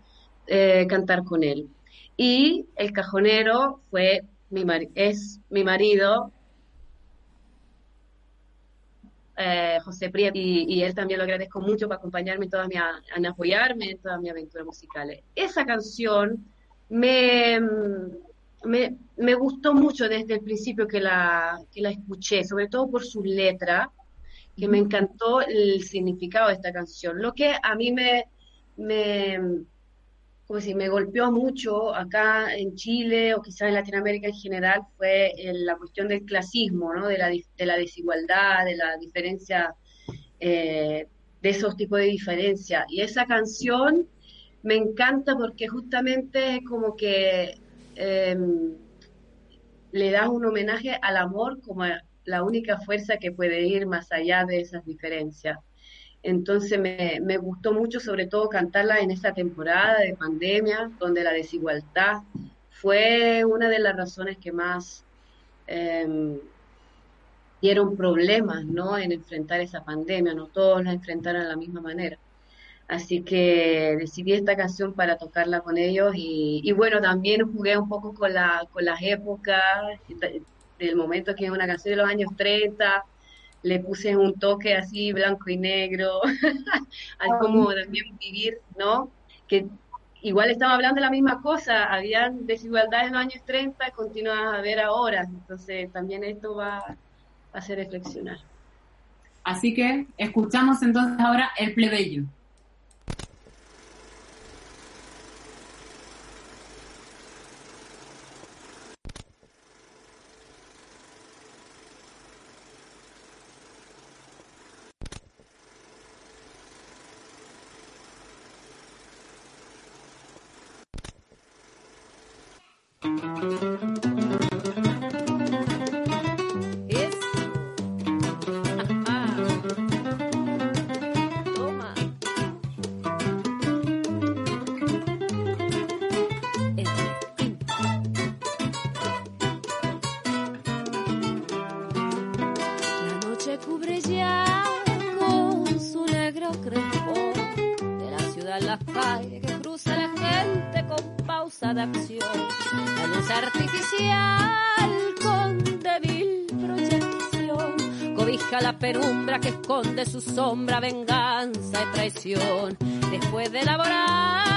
eh, cantar con él. Y el cajonero fue mi es mi marido, eh, José Prieto, y, él también lo agradezco mucho por acompañarme en todas mi, en apoyarme en todas mis aventuras musicales. Esa canción me, me, me, gustó mucho desde el principio que la, que la escuché, sobre todo por sus letras, que me encantó el significado de esta canción. Lo que a mí me, me, me golpeó mucho acá en Chile o quizás en Latinoamérica en general fue la cuestión del clasismo, ¿no? de, la, de la desigualdad, de la diferencia, eh, de esos tipos de diferencias. Y esa canción me encanta porque justamente es como que em, le da un homenaje al amor como la única fuerza que puede ir más allá de esas diferencias. Entonces me, me, gustó mucho sobre todo cantarla en esta temporada de pandemia, donde la desigualdad fue una de las razones que más eh, dieron problemas ¿no? en enfrentar esa pandemia. No todos la enfrentaron de la misma manera. Así que decidí esta canción para tocarla con ellos y, y bueno, también jugué un poco con, la, con las épocas del momento que es una canción de los años 30 le puse un toque así blanco y negro, al cómo también vivir, ¿no? Que igual estamos hablando de la misma cosa, habían desigualdades en los años 30 y continúan a haber ahora, entonces también esto va a hacer reflexionar. Así que escuchamos entonces ahora el plebeyo. うん。Esconde su sombra, venganza y traición. Después de elaborar,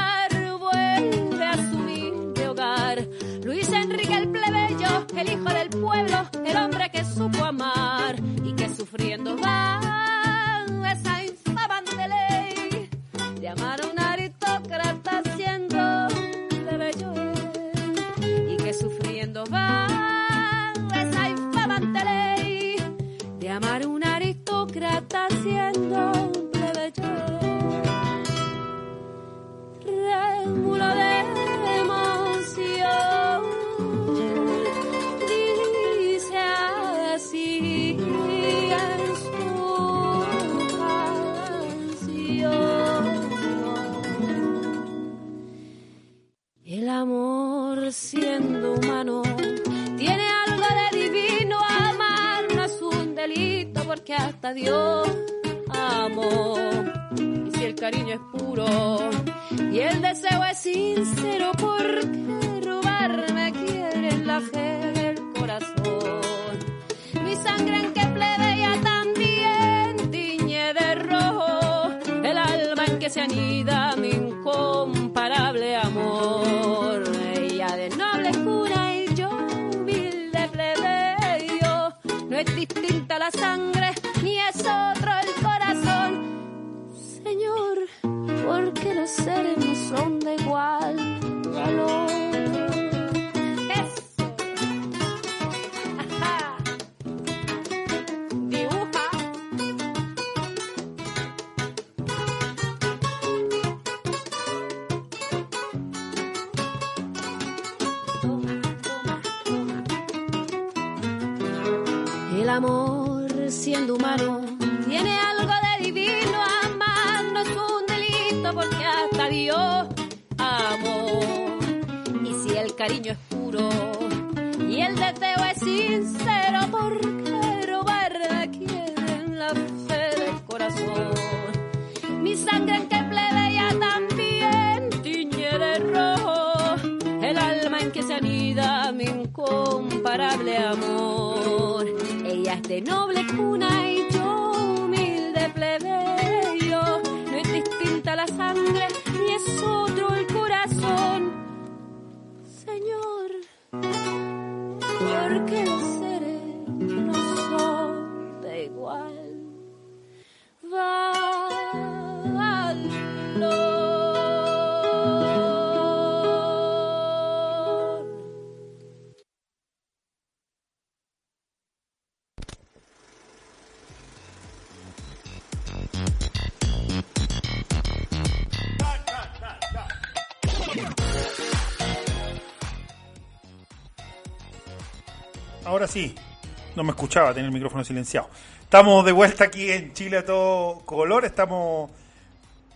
en que se anida mi incomparable amor. Ella de noble cura y yo humilde plebeyo. No es distinta la sangre ni es otro el corazón. Señor, porque los seres no son de igual cariño sí, no me escuchaba, tenía el micrófono silenciado. Estamos de vuelta aquí en Chile a todo color. Estamos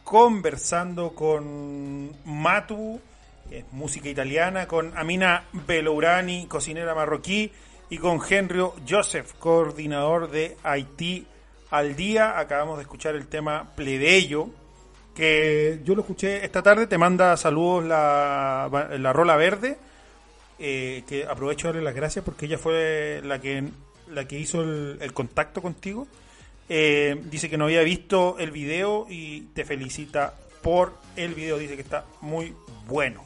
conversando con Matu, es música italiana, con Amina Belourani, cocinera marroquí, y con Henry Joseph, coordinador de Haití al día. Acabamos de escuchar el tema Plebeyo, que yo lo escuché esta tarde. Te manda saludos la, la Rola Verde eh, que aprovecho de darle las gracias porque ella fue la que la que hizo el, contacto contigo. Eh, dice que no había visto el video y te felicita por el video. Dice que está muy bueno.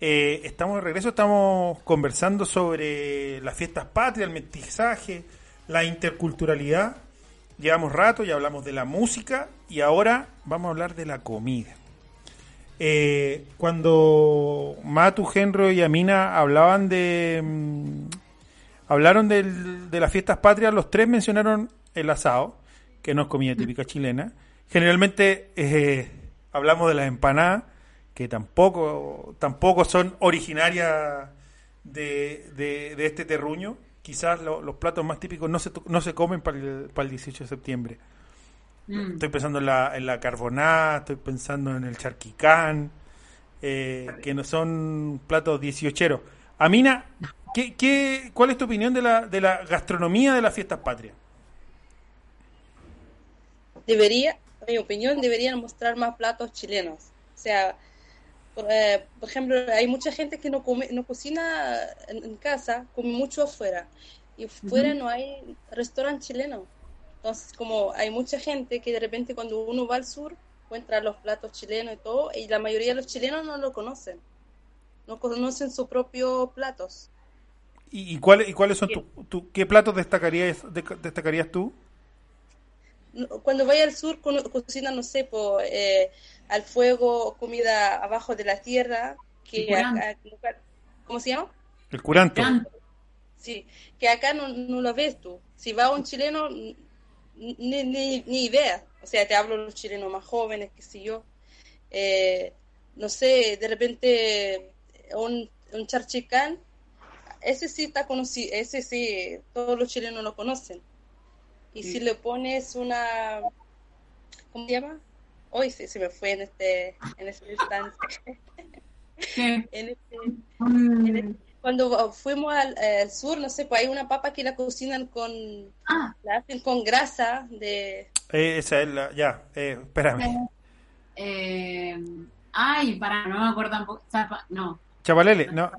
Eh, estamos de regreso, estamos conversando sobre las fiestas patrias, el mestizaje, la interculturalidad. Llevamos rato, ya hablamos de la música y ahora vamos a hablar de la comida. Eh, cuando Matu, Henry y Amina hablaban de. mm, hablaron del- de las fiestas patrias, los tres mencionaron el asado, que no es comida típica chilena. Generalmente eh, hablamos de las empanadas, que tampoco, tampoco son originarias de, de- de este terruño. Quizás lo- los platos más típicos no se, no se comen para el, para el 18 de septiembre. Mm. Estoy pensando en la, en la carbonada, estoy pensando en el charquicán, eh, que no son platos dieciocheros. Amina, ¿qué, qué, cuál es tu opinión de la, de la gastronomía de las fiestas patrias? debería, a mi opinión, deberían mostrar más platos chilenos. O sea, por, eh, por ejemplo, hay mucha gente que no come, no cocina en, en casa, come mucho afuera. Y fuera Ujú. no hay restaurante chileno. Entonces, como hay mucha gente que de repente cuando uno va al sur, encuentra los platos chilenos y todo, y la mayoría de los chilenos no lo conocen. No conocen sus propios platos. ¿Y, y cuáles, y cuáles son tu, tu- qué platos destacarías, de- destacarías tú? Cuando vaya al sur, cocinan, no sé, po, eh, al fuego, comida abajo de la tierra, que acá- ¿cómo se llama? El curanto. Sí, que acá no, no lo ves tú. Si va un chileno, ni, ni, ni idea. O sea, te hablo de los chilenos más jóvenes, qué sé yo. Eh, no sé, de repente un, un charchicán, ese sí está conocido, ese sí, todos los chilenos lo conocen. Y si le pones una, ¿cómo se llama? Hoy se, se me fue en este, en este instante. En este- en este- cuando fuimos al, al sur, no sé, pues hay una papa que la cocinan con, la hacen con grasa de, Eh, esa es la, ya, eh, espérame. Eh, ay, para, no me acuerdo tampoco. Zapa- no, Chavalele, no,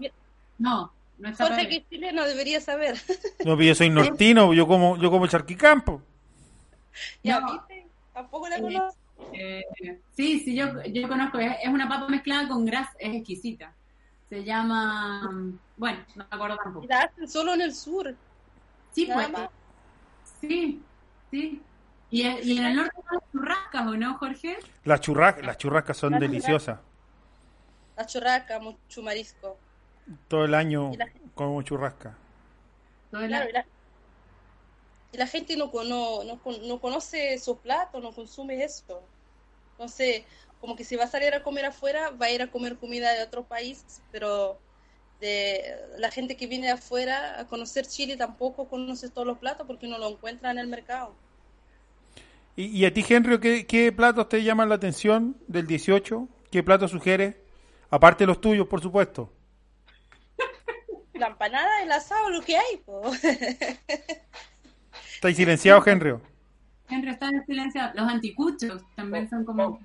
no, no es Jorge que es chileno debería saber. no, yo soy nortino, yo como, yo como charquicampo. ya No. viste, tampoco la Eh, conozco. Eh, sí, sí, yo, yo conozco. Es, es una papa mezclada con grasa, es exquisita. Se llama. Bueno, no me acuerdo tampoco. Y la hacen solo en el sur. Sí, pues. más. Sí, sí. Y, y en el norte son las churrascas, ¿o no, Jorge? Las churrascas, las churrascas son La deliciosas. La churraca, mucho marisco. Todo el año la- como churrasca. Todo el Claro, y la, y la gente no, cono- no, con- no conoce sus platos, no consume eso. Entonces, como que si va a salir a comer afuera, va a ir a comer comida de otro país, pero de la gente que viene de afuera a conocer Chile tampoco conoce todos los platos porque no lo encuentra en el mercado. ¿Y, y a ti, Henry, ¿qué, qué platos te llaman la atención del 18? ¿Qué platos sugieres? Aparte de los tuyos, por supuesto. La empanada, el asado, lo que hay. po. ¿Estáis silenciado, Henry? Henry está en silencio. Los anticuchos también son como.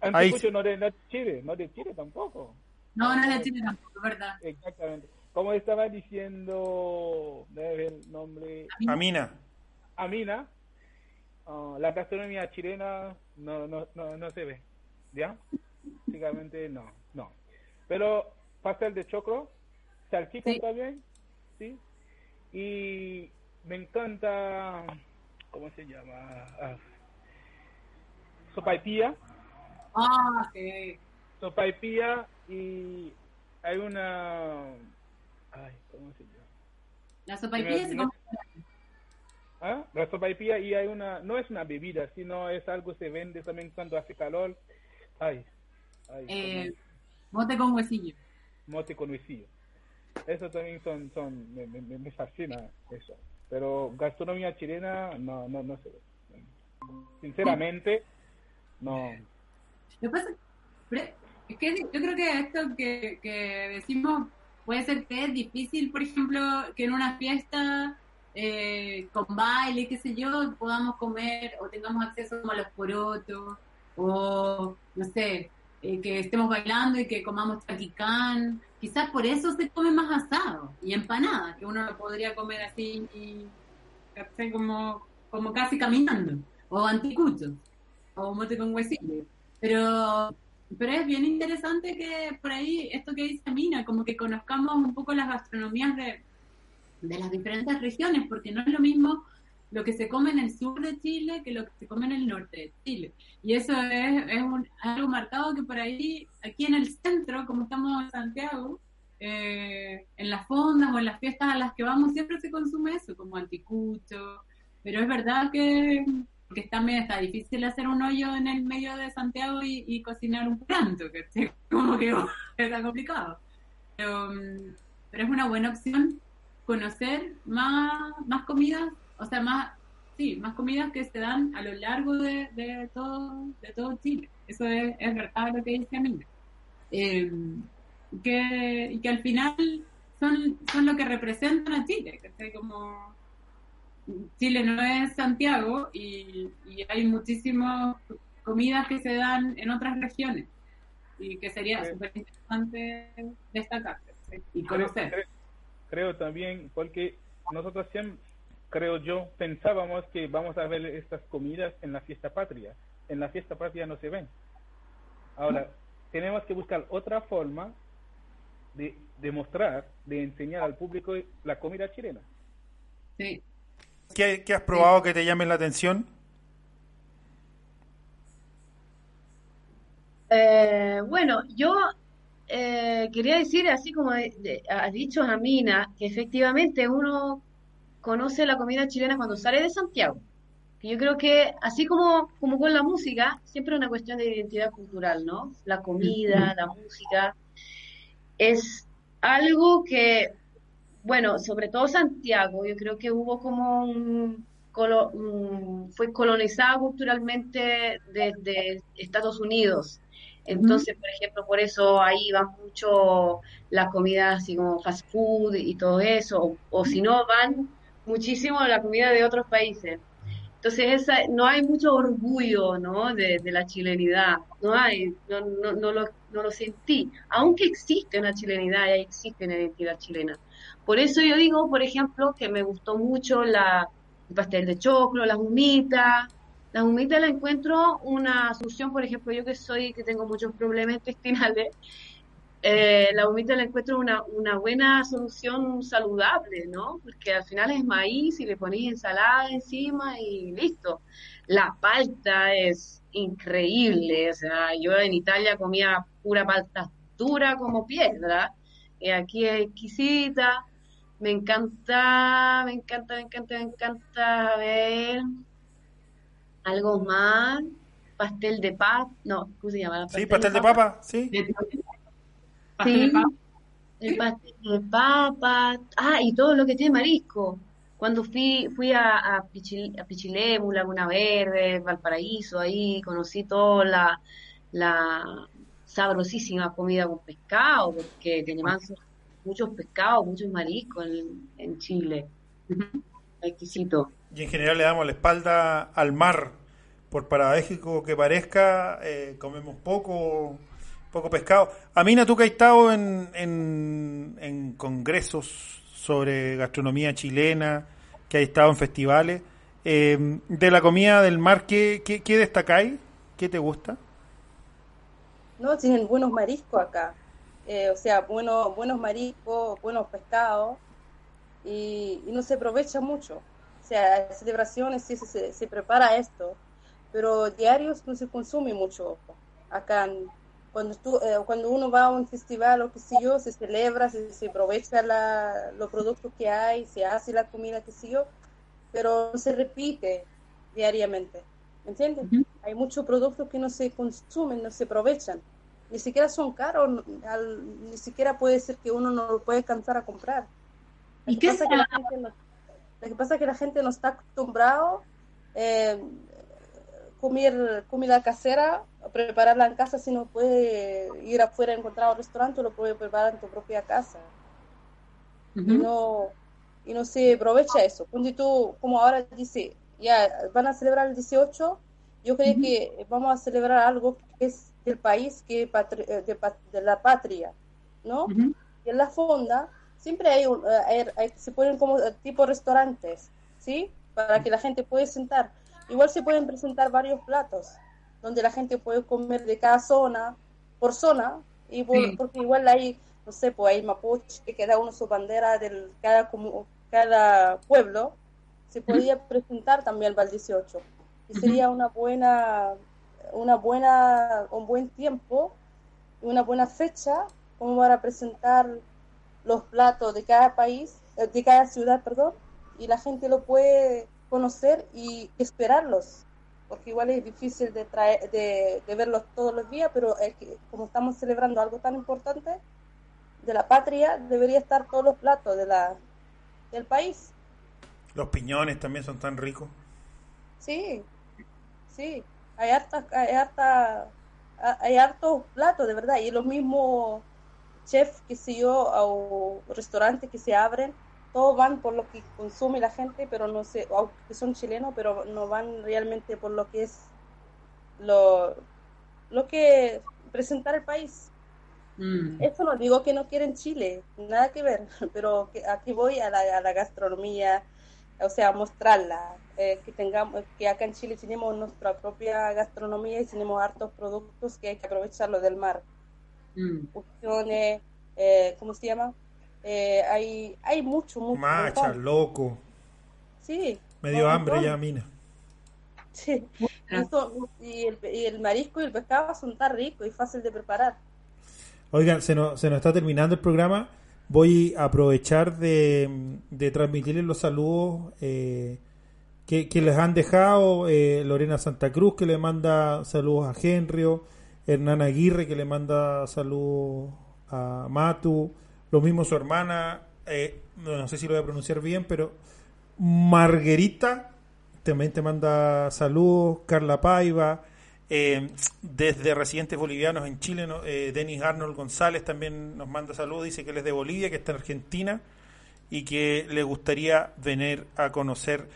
Anticucho no de, no de Chile, no de Chile tampoco. No, no es de Chile tampoco, ¿verdad? Exactamente. Como estaba diciendo, debe ver el nombre, Amina. Amina, ah, la gastronomía chilena no, no, no, no se ve, ¿ya? básicamente no, no. Pero pastel de choclo, salchicha Sí. también, sí. Y me encanta, ¿cómo se llama? Ah, sopaipilla, Ah, sí. sopaipilla y hay una, ay, ¿cómo se llama? La sopaipilla se come ¿Ah? La sopaipilla y hay una, no es una bebida, sino es algo que se vende también cuando hace calor. Ay, ay, eh, mote con huesillo. mote con huesillo. Eso también son, son, me, me, me fascina eso. Pero gastronomía chilena, no, no, no sé. Sinceramente, no. Lo que pasa es que yo creo que esto que, que decimos puede ser que es difícil, por ejemplo, que en una fiesta eh, con baile, qué sé yo, podamos comer o tengamos acceso como a los porotos o, no sé, eh, que estemos bailando y que comamos taquicán. Quizás por eso se come más asado y empanada, que uno lo podría comer así, y, como, como casi caminando, o anticuchos, o mote con huesillo. Pero, pero es bien interesante que por ahí, esto que dice Mina, como que conozcamos un poco las gastronomías de, de las diferentes regiones, porque no es lo mismo lo que se come en el sur de Chile que lo que se come en el norte de Chile. Y eso es, es un- algo marcado que por ahí, aquí en el centro, como estamos en Santiago, eh, en las fondas o en las fiestas a las que vamos siempre se consume eso, como anticucho. Pero es verdad que, que está, medio- está difícil hacer un hoyo en el medio de Santiago y, cocinar un planto, que como que está complicado. Pero, mm, pero es una buena opción conocer más, más comidas, o sea, más, sí, más comidas que se dan a lo largo de, de todo, de todo Chile. Eso es, es verdad lo que dice Amina. Eh, que, y que al final son, son lo que representan a Chile, ¿cachai? Como Chile no es Santiago y, y hay muchísimas comidas que se dan en otras regiones y que sería súper interesante destacar y conocer. creo- creo también, porque nosotros siempre, creo yo, pensábamos que vamos a ver estas comidas en la fiesta patria. En la fiesta patria no se ven. Ahora, tenemos que buscar otra forma de demostrar, de enseñar al público la comida chilena. Sí. ¿Qué, qué has probado que te llame la atención? Eh, bueno, yo eh, quería decir, así como ha dicho Jamina, que efectivamente uno conoce la comida chilena cuando sale de Santiago. Yo creo que, así como, como con la música, siempre es una cuestión de identidad cultural, ¿no? La comida, la música, es algo que, bueno, sobre todo Santiago, yo creo que hubo como un, fue colonizada culturalmente desde Estados Unidos. Entonces, por ejemplo, por eso ahí va mucho la comida así como fast food y todo eso, o, si no, van muchísimo la comida de otros países. Entonces, esa, no hay mucho orgullo, ¿no? de, de la chilenidad, no hay, no, no, no lo, no lo sentí, aunque existe una chilenidad y existe una identidad chilena. Por eso yo digo, por ejemplo, que me gustó mucho la, el pastel de choclo, las humitas, las humitas la encuentro una solución, por ejemplo, yo que soy, que tengo muchos problemas intestinales, eh, la humita la encuentro una, una buena solución saludable, ¿no? Porque al final es maíz y le ponéis ensalada encima y listo. La palta es increíble, o sea, yo en Italia comía pura palta dura como piedra, y aquí es exquisita. Me encanta, me encanta, me encanta, me encanta, a ver, algo más, pastel de papa, no, ¿cómo se llama? Sí, pastel de papa, sí. Sí, el pastel de papa, ah, y todo lo que tiene marisco. Cuando fui, fui a, a, Pichil- a Pichilemu, Laguna Verde, Valparaíso, ahí conocí toda la, la sabrosísima comida con pescado, porque tenemos muchos pescados, muchos mariscos en, en Chile. Exquisito. Y en general le damos la espalda al mar. Por paradójico que parezca, eh, comemos poco, poco pescado. Amina, tú que has estado en, en, en congresos sobre gastronomía chilena, que has estado en festivales, eh, de la comida del mar, ¿qué, qué, qué destacáis? ¿Qué te gusta? ¿no? Tienen buenos mariscos acá, eh, o sea, buenos, buenos mariscos, buenos pescados, y, y no se aprovecha mucho. O sea, celebraciones sí se, se, prepara esto, pero diarios no se consume mucho acá. Cuando, tú, eh, cuando uno va a un festival o qué sé yo, se celebra, se, se aprovecha la, los productos que hay, se hace la comida, qué sé yo, pero se repite diariamente. ¿Me entiendes? Hay muchos productos que no se consumen, no se aprovechan. Ni siquiera son caros, al, ni siquiera puede ser que uno no lo puede alcanzar a comprar. ¿Y qué pasa que la gente no, lo que pasa es que la gente no está acostumbrado eh, comer comida casera, prepararla en casa si no puede ir afuera a encontrar un restaurante, lo puede preparar en tu propia casa. y, no, y no se aprovecha eso. Cuando tú, como ahora dice, ya van a celebrar el 18, yo creo que vamos a celebrar algo que es del país, que eh, de, de, la patria, ¿no? Y en la fonda siempre hay, un, eh, se ponen como eh, tipo restaurantes, ¿sí? Para que la gente pueda sentar. Igual se pueden presentar varios platos, donde la gente puede comer de cada zona, por zona, y porque igual hay, no sé, pues hay mapuche, que cada uno su bandera del cada, como, cada pueblo, se podría presentar también el 18. Y sería una buena, una buena, un buen tiempo, una buena fecha como para presentar los platos de cada país, eh, de cada ciudad, perdón, y la gente lo puede conocer y esperarlos, porque igual es difícil de, traer, de, verlos todos los días, pero es que como estamos celebrando algo tan importante de la patria, debería estar todos los platos de la, del país. Los piñones también son tan ricos. Sí, sí, hay harta, hay harta, hay hartos platos, de verdad, y los mismos chef, que sé yo, o restaurantes que se abren, todos van por lo que consume la gente, pero no sé, aunque son chilenos, pero no van realmente por lo que es lo, lo que presentar el país. Mm. Esto no digo que no quieren Chile, nada que ver, pero que aquí voy a la, a la gastronomía, o sea, mostrarla, eh, que tengamos, que acá en Chile tenemos nuestra propia gastronomía y tenemos hartos productos que hay que aprovecharlo del mar mm. eh, ¿cómo se llama? Eh, hay, hay mucho, mucho. Macha, loco. Sí. Me dio hambre ya, mina. Sí. y, el, y, el, marisco y el pescado son tan ricos y fácil de preparar. Oigan, se nos, se nos está terminando el programa. Voy a aprovechar de, transmitirles los saludos eh, que, que, les han dejado. Eh, Lorena Santa Cruz, que le manda saludos a Henrio. Hernán Aguirre que le manda saludos a Matu, lo mismo su hermana, eh, no sé si lo voy a pronunciar bien, pero Marguerita también te manda saludos, Carla Paiva, eh, desde residentes bolivianos en Chile, eh, Denis Arnold González también nos manda saludos, dice que él es de Bolivia, que está en Argentina y que le gustaría venir a conocer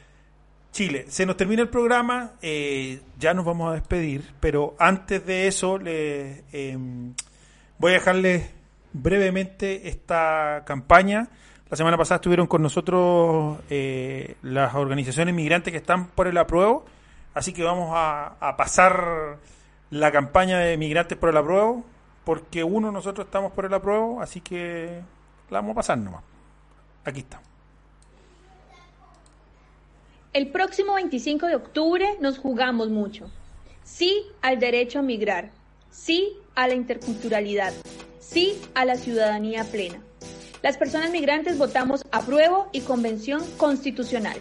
Chile. Se nos termina el programa, eh, ya nos vamos a despedir, pero antes de eso le, em, voy a dejarles brevemente esta campaña. La semana pasada estuvieron con nosotros eh, las organizaciones migrantes que están por el apruebo, así que vamos a, a pasar la campaña de migrantes por el apruebo, porque uno nosotros estamos por el apruebo, así que la vamos a pasar nomás. Aquí está. El próximo 25 de octubre nos jugamos mucho. Sí al derecho a migrar. Sí a la interculturalidad. Sí a la ciudadanía plena. Las personas migrantes votamos apruebo y convención constitucional.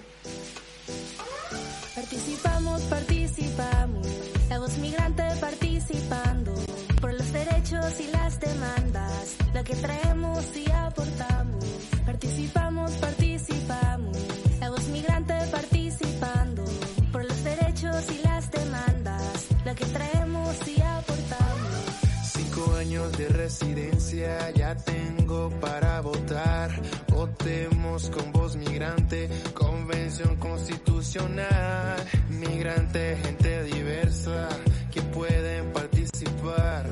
Participamos, participamos. La voz migrante participando por los derechos y las demandas. Lo que traemos y aportamos. Participamos, participamos. La voz migrante participando y las demandas, lo que traemos y aportamos. Cinco años de residencia ya tengo para votar. Votemos con voz migrante, convención constitucional. Migrante, gente diversa que pueden participar.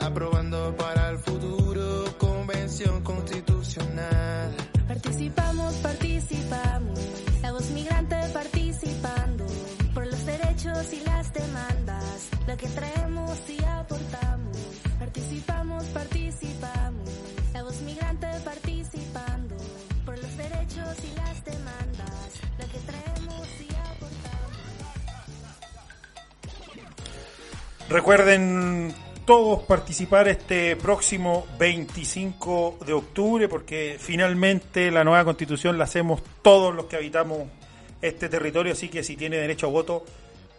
Aprobando para el futuro, convención constitucional. Participamos, participamos. La voz migrante participando y las demandas, lo que traemos y aportamos. Participamos, participamos. La voz migrante Recuerden todos participar este próximo 25 de octubre porque finalmente la nueva constitución la hacemos todos los que habitamos este territorio, así que si tiene derecho a voto,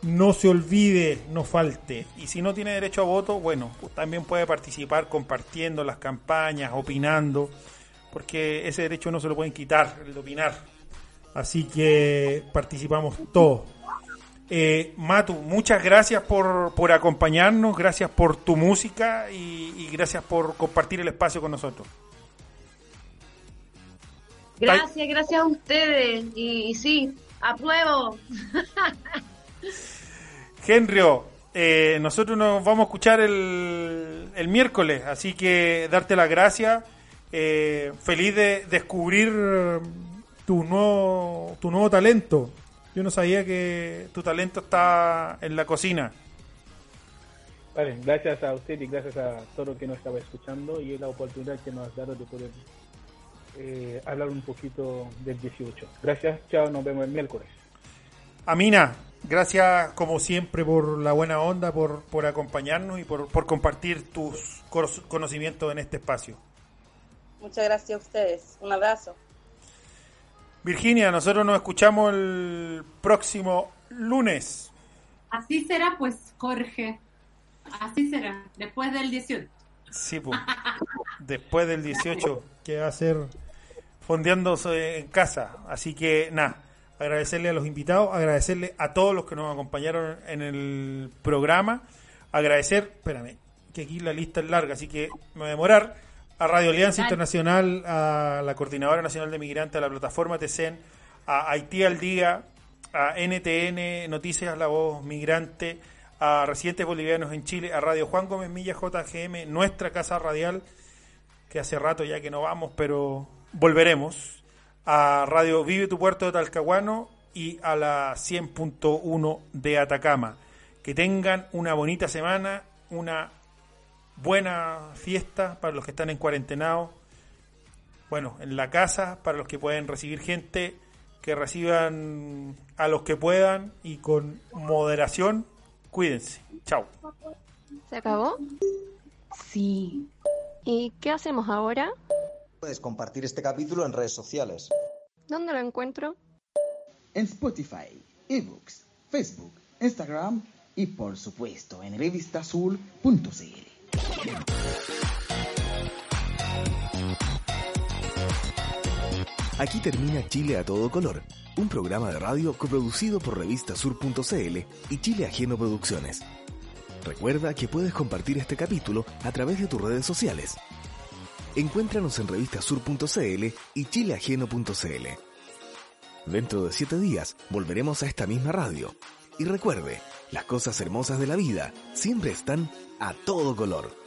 no se olvide, no falte. Y si no tiene derecho a voto, bueno, pues también puede participar compartiendo las campañas, opinando, porque ese derecho no se lo pueden quitar, el de opinar. Así que participamos todos. Eh, Matu, muchas gracias por, por acompañarnos, gracias por tu música y, y gracias por compartir el espacio con nosotros. Gracias, gracias a ustedes. Y, y sí, apruebo. Henrio, eh, nosotros nos vamos a escuchar el, el miércoles, así que darte las gracias. Eh, feliz de descubrir tu nuevo, tu nuevo talento. Yo no sabía que tu talento está en la cocina. Vale, gracias a usted y gracias a todo lo que nos estaba escuchando y la oportunidad que nos has dado de poder eh, hablar un poquito del 18. Gracias, chao, nos vemos el miércoles. Amina, gracias como siempre por la buena onda, por, por acompañarnos y por, por compartir tus cono- conocimientos en este espacio. Muchas gracias a ustedes. Un abrazo. Virginia, nosotros nos escuchamos el próximo lunes. Así será, pues, Jorge. Así será, después del 18. Sí, pues. Después del 18, que va a ser fondeándose en casa. Así que, nada, agradecerle a los invitados, agradecerle a todos los que nos acompañaron en el programa. Agradecer, espérame, que aquí la lista es larga, así que me voy a demorar. A Radio Alianza. Internacional, a la Coordinadora Nacional de Migrantes, a la plataforma TECEN, a Haití al Día, a NTN Noticias La Voz Migrante, a Residentes Bolivianos en Chile, a Radio Juan Gómez Milla JGM, nuestra casa radial, que hace rato ya que no vamos, pero volveremos, a Radio Vive tu Puerto de Talcahuano y a la 100.1 de Atacama. Que tengan una bonita semana, una buena fiesta para los que están en cuarentenado, bueno, en la casa, para los que pueden recibir gente, que reciban a los que puedan y con moderación. Cuídense. Chao. ¿Se acabó? Sí. ¿Y qué hacemos ahora? Puedes compartir este capítulo en redes sociales. ¿Dónde lo encuentro? En Spotify, eBooks, Facebook, Instagram y por supuesto en revistasul.cl. Aquí termina Chile a todo color, un programa de radio coproducido por revistasur.cl y Chile Ajeno Producciones. Recuerda que puedes compartir este capítulo a través de tus redes sociales. Encuéntranos en revistasur.cl y chileajeno.cl. Dentro de siete días volveremos a esta misma radio. Y recuerde, las cosas hermosas de la vida siempre están a todo color.